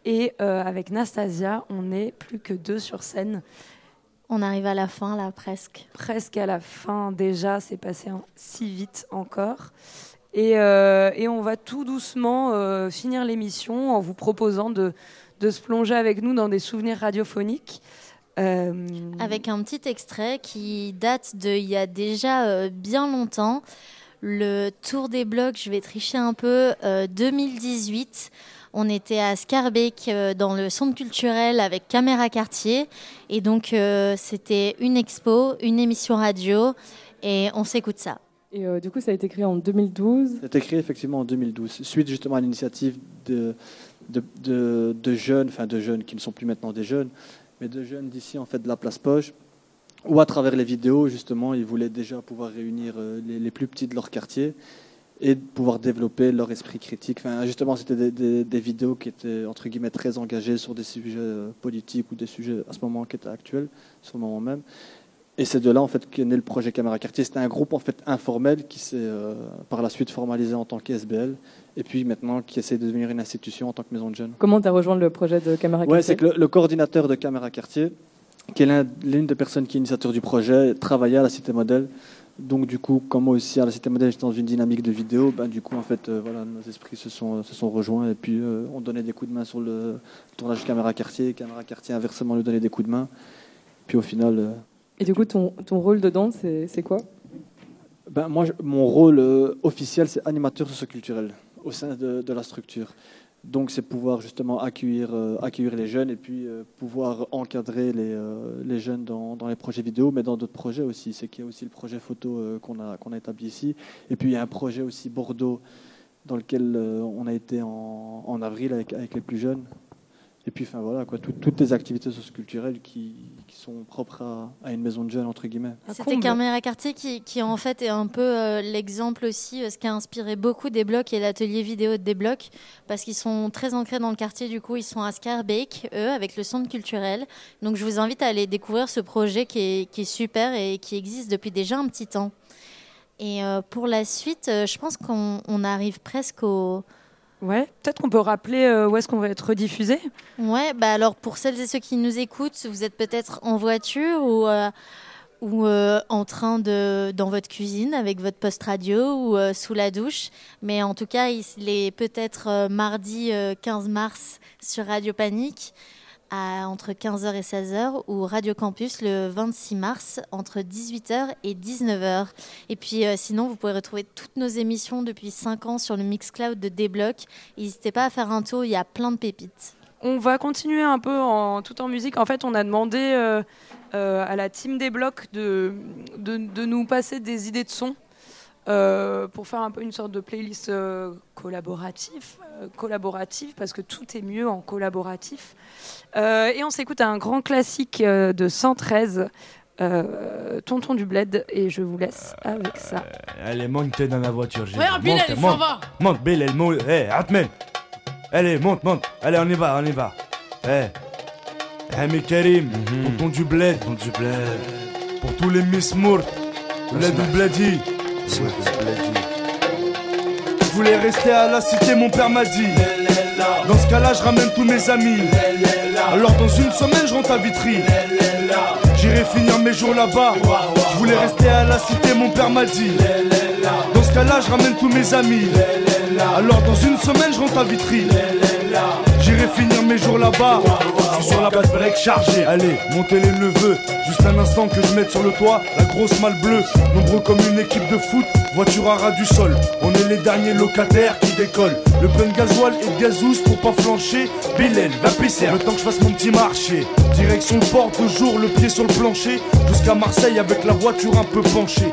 Et euh, avec Nastasia, on n'est plus que deux sur scène. On arrive à la fin, là, presque. Presque à la fin déjà, c'est passé en- si vite encore. Et, euh, et on va tout doucement euh, finir l'émission en vous proposant de, se plonger avec nous dans des souvenirs radiophoniques. Euh, Avec un petit extrait qui date de il y a déjà bien longtemps. Le Tour des blocs, je vais tricher un peu, euh, 2018. On était à Scarbeck dans le centre culturel avec Caméra Quartier. Et donc, c'était une expo, une émission radio. Et on s'écoute ça. Et euh, du coup, ça a été créé en 2012. Ça a été créé effectivement en 2012, suite justement à l'initiative de, de, jeunes, enfin de jeunes qui ne sont plus maintenant des jeunes, mais de jeunes d'ici en fait de la place Poche, où à travers les vidéos justement, ils voulaient déjà pouvoir réunir euh, les, plus petits de leur quartier et pouvoir développer leur esprit critique. Enfin, justement, c'était des vidéos qui étaient entre guillemets très engagées sur des sujets euh, politiques ou des sujets à ce moment qui étaient actuels, sur le moment même. Et c'est de là en fait qu'est né le projet Caméra Quartier. C'était un groupe en fait informel qui s'est euh, par la suite formalisé en tant qu'SBL et puis maintenant qui essaie de devenir une institution en tant que maison de jeunes. Comment tu as rejoint le projet de Caméra Ouais, Quartier c'est que le, le coordinateur de Caméra Quartier, qui est l'un- l'une des personnes qui est initiateur du projet, travaillait à la Cité Modèle. Donc du coup, comme moi aussi à la Cité Modèle, j'étais dans une dynamique de vidéo, ben, du coup en fait, euh, voilà, nos esprits se sont, se sont rejoints et puis euh, on donnait des coups de main sur le tournage Caméra Quartier. Caméra Quartier inversement nous donnait des coups de main. Puis au final. Et du coup, ton, ton rôle dedans, c'est quoi? Ben, moi, mon rôle euh, officiel, c'est animateur socioculturel au sein de, la structure. Donc, c'est pouvoir justement accueillir, euh, accueillir les jeunes et puis euh, pouvoir encadrer les, les jeunes dans, les projets vidéo, mais dans d'autres projets aussi. C'est qu'il y a aussi le projet photo qu'on a, a établi ici. Et puis, il y a un projet aussi Bordeaux dans lequel on a été en, avril avec, les plus jeunes. Et puis, enfin voilà, quoi, tout- toutes les activités socioculturelles qui, qui sont propres à, à une maison de jeunes, entre guillemets. C'était Caméra Quartier qui, qui, en fait est un peu euh, l'exemple aussi, euh, ce qui a inspiré beaucoup des blocs et l'atelier vidéo des blocs, parce qu'ils sont très ancrés dans le quartier. Du coup, ils sont à Scarbeck, eux, avec le centre culturel. Donc, je vous invite à aller découvrir ce projet qui est, qui est super et qui existe depuis déjà un petit temps. Et euh, pour la suite, euh, je pense qu'on on arrive presque au. Ouais, peut-être qu'on peut rappeler euh, où est-ce qu'on va être rediffusé? Ouais, bah alors pour celles et ceux qui nous écoutent, vous êtes peut-être en voiture ou, euh, ou euh, en train de dans votre cuisine avec votre poste radio ou sous la douche. Mais en tout cas, il est peut-être mardi euh, 15 mars sur Radio Panique à, entre 15h et 16h ou Radio Campus le 26 mars entre 18h et 19h. Et puis euh, sinon, vous pouvez retrouver toutes nos émissions depuis 5 ans sur le Mixcloud de Débloc. N'hésitez pas à faire un tour, il y a plein de pépites. On va continuer un peu en, tout en musique. En fait, on a demandé euh, euh, à la team des blocs de, de, de nous passer des idées de sons euh, pour faire un peu une sorte de playlist euh, collaborative, euh, collaborative, parce que tout est mieux en collaboratif. Euh, et on s'écoute un grand classique euh, de 113, euh, Tonton du Bled et je vous laisse avec ça. Allez, monte dans la voiture. Ouais, Bilal, monte, s'en monte, va. monte, Bilal, monte. Eh, Atmen. Allez, monte, monte. Allez, on y va, on y va. Eh. Hami Karim, tonton du bled. Tonton du bled. Pour tous les Miss Mourt. Bled ou Bledi. Je voulais rester à la cité, mon père m'a dit. Dans ce cas-là, je ramène tous mes amis. Alors dans une semaine, je rentre à Vitry. J'irai finir mes jours là-bas. Je voulais rester à la cité, mon père m'a dit. Dans ce cas-là, je ramène tous mes amis. Alors dans une semaine, je rentre à Vitry. J'irai finir mes jours là-bas. Je suis sur la place break chargée. Allez, montez les neveux. Juste un instant que je mette sur le toit la grosse malle bleue. Nombreux comme une équipe de foot. Voiture à ras du sol. On est les derniers locataires qui décollent. Le plein de gasoil et de gazous pour pas flancher. Bilal, va pisser. Le temps que je fasse mon petit marché. Direction le port, toujours le pied sur le plancher. Jusqu'à Marseille avec la voiture un peu penchée.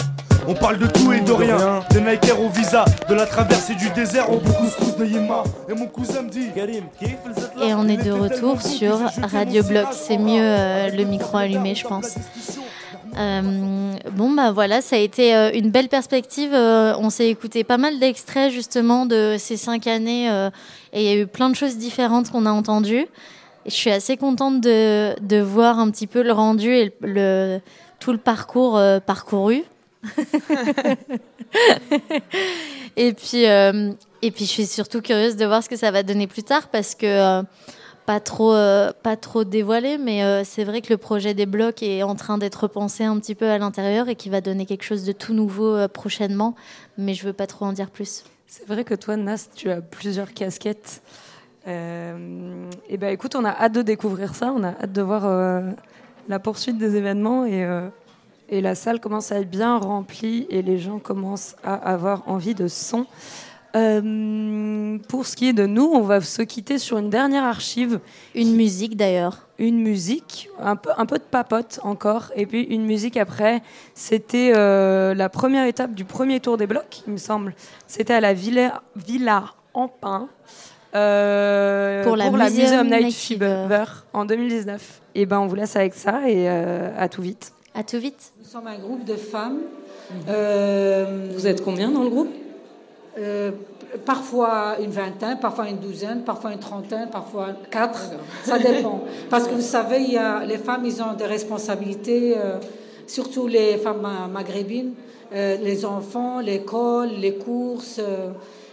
On parle de tout et de rien, des Nike au visa, de la traversée du désert au couscous de Yema. Et mon cousin me dit Karim, Et on est de retour sur Radio Bloc. C'est mieux euh, le micro allumé, je pense. Euh, bon bah voilà, ça a été euh, une belle perspective. Euh, on s'est écouté pas mal d'extraits justement de ces cinq années euh, et il y a eu plein de choses différentes qu'on a entendues. Et je suis assez contente de, de voir un petit peu le rendu et le, le- tout le parcours euh, parcouru. Et puis euh, et puis je suis surtout curieuse de voir ce que ça va donner plus tard parce que euh, pas trop euh, pas trop dévoilé mais c'est vrai que le projet des blocs est en train d'être repensé un petit peu à l'intérieur et qui va donner quelque chose de tout nouveau prochainement mais je veux pas trop en dire plus. C'est vrai que toi, Nas, tu as plusieurs casquettes. Et ben écoute, on a hâte de découvrir ça, on a hâte de voir la poursuite des événements et, et la salle commence à être bien remplie et les gens commencent à avoir envie de son. Euh, pour ce qui est de nous, on va se quitter sur une dernière archive. Une musique d'ailleurs. Une musique, un peu, un peu de papote encore, et puis une musique après. C'était euh, la première étape du premier tour des blocs, il me semble. C'était à la Villa, Villa Ampin. euh, Pour la Museum Night, Night Fever en 2019. Et ben on vous laisse avec ça et euh, à tout vite. À tout vite. Nous sommes un groupe de femmes. Euh, Vous êtes combien dans le groupe? Euh, Parfois une vingtaine, parfois une douzaine, parfois une trentaine, parfois quatre. Ça dépend. [LAUGHS] Parce que vous savez, il y a, les femmes, ils ont des responsabilités, euh, surtout les femmes ma- maghrébines, les enfants, l'école, les courses.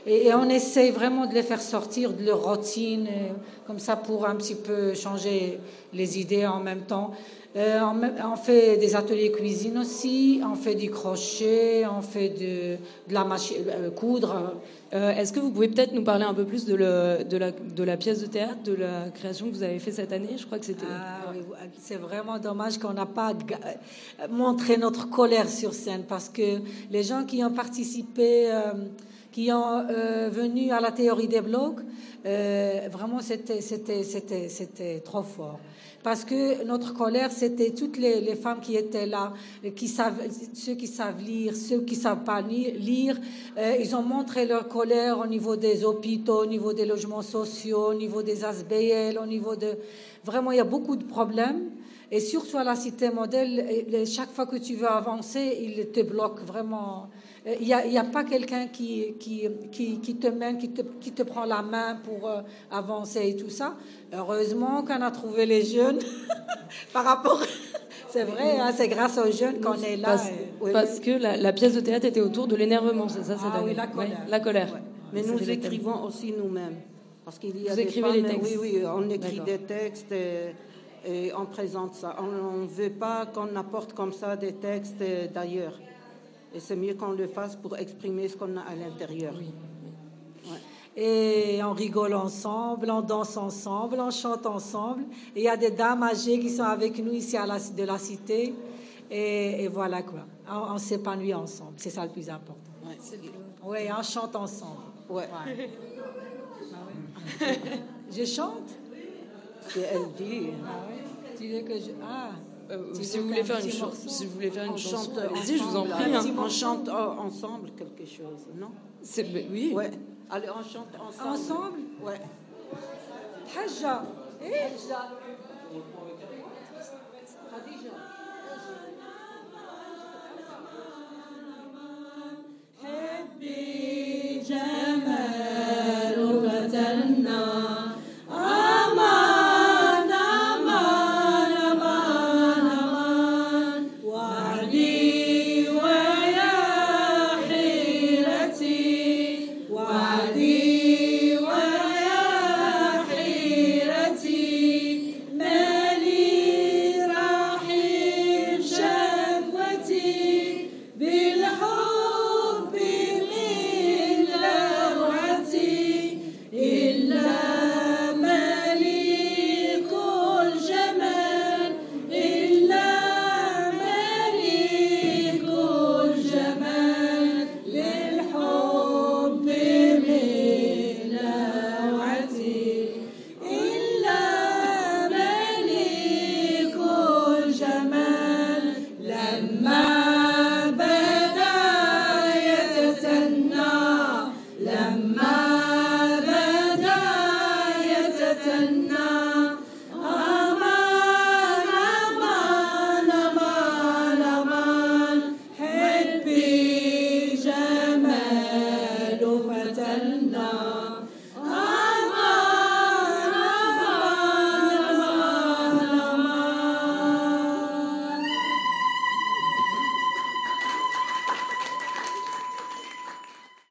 Et, et on essaye vraiment de les faire sortir de leur routine, euh, comme ça pour un petit peu changer les idées en même temps. Euh, on, fait des ateliers cuisine aussi, on fait du crochet, on fait de, de la machine euh, coudre. Euh, Est-ce que vous pouvez peut-être nous parler un peu plus de, le- de la, de la pièce de théâtre, de la création que vous avez fait cette année? Je crois que c'était. Ah oui, c'est vraiment dommage qu'on n'a pas montré notre colère sur scène parce que les gens qui ont participé, qui ont euh, venu à la théorie des blocs, euh, vraiment c'était c'était c'était c'était trop fort. Parce que notre colère, c'était toutes les, femmes qui étaient là, qui savent, ceux qui savent lire, ceux qui savent pas lire. Euh, ils ont montré leur colère au niveau des hôpitaux, au niveau des logements sociaux, au niveau des ASBL, au niveau de... Vraiment, il y a beaucoup de problèmes. Et surtout à la cité modèle, chaque fois que tu veux avancer, ils te bloquent vraiment. Euh, Il n'y a, il y a pas quelqu'un qui, qui, qui, qui te mène, qui te, qui te prend la main pour euh, avancer et tout ça. Heureusement qu'on a trouvé les jeunes [LAUGHS] par rapport. [LAUGHS] C'est vrai, hein, c'est grâce aux jeunes qu'on est là. Parce, et- que la, la pièce de théâtre était autour de l'énervement, c'est ça cette Ah oui, la colère. Ouais, la colère. Mais nous écrivons aussi nous-mêmes. Parce qu'il y a Vous des écrivez les femmes- textes Oui, oui, on écrit des textes et, et on présente ça. On ne veut pas qu'on apporte comme ça des textes euh, d'ailleurs. Et c'est mieux qu'on le fasse pour exprimer ce qu'on a à l'intérieur. Et on rigole ensemble, on danse ensemble, on chante ensemble. Et il y a des dames âgées qui sont avec nous ici à la, de la cité. Et, et voilà quoi. On, on s'épanouit ensemble. C'est ça le plus important. Oui, on chante ensemble. [LAUGHS] Ouais. Je chante? C'est elle dit. Ah ouais Tu veux que je. Ah Euh, si vous voulez faire une morceau si vous voulez faire une on chanson, chante allez-y, je vous en ensemble. prie, hein. On chante euh, ensemble quelque chose, non? C'est- oui. Ouais. Allez, on chante ensemble. Ensemble? Ouais. Haja. Eh?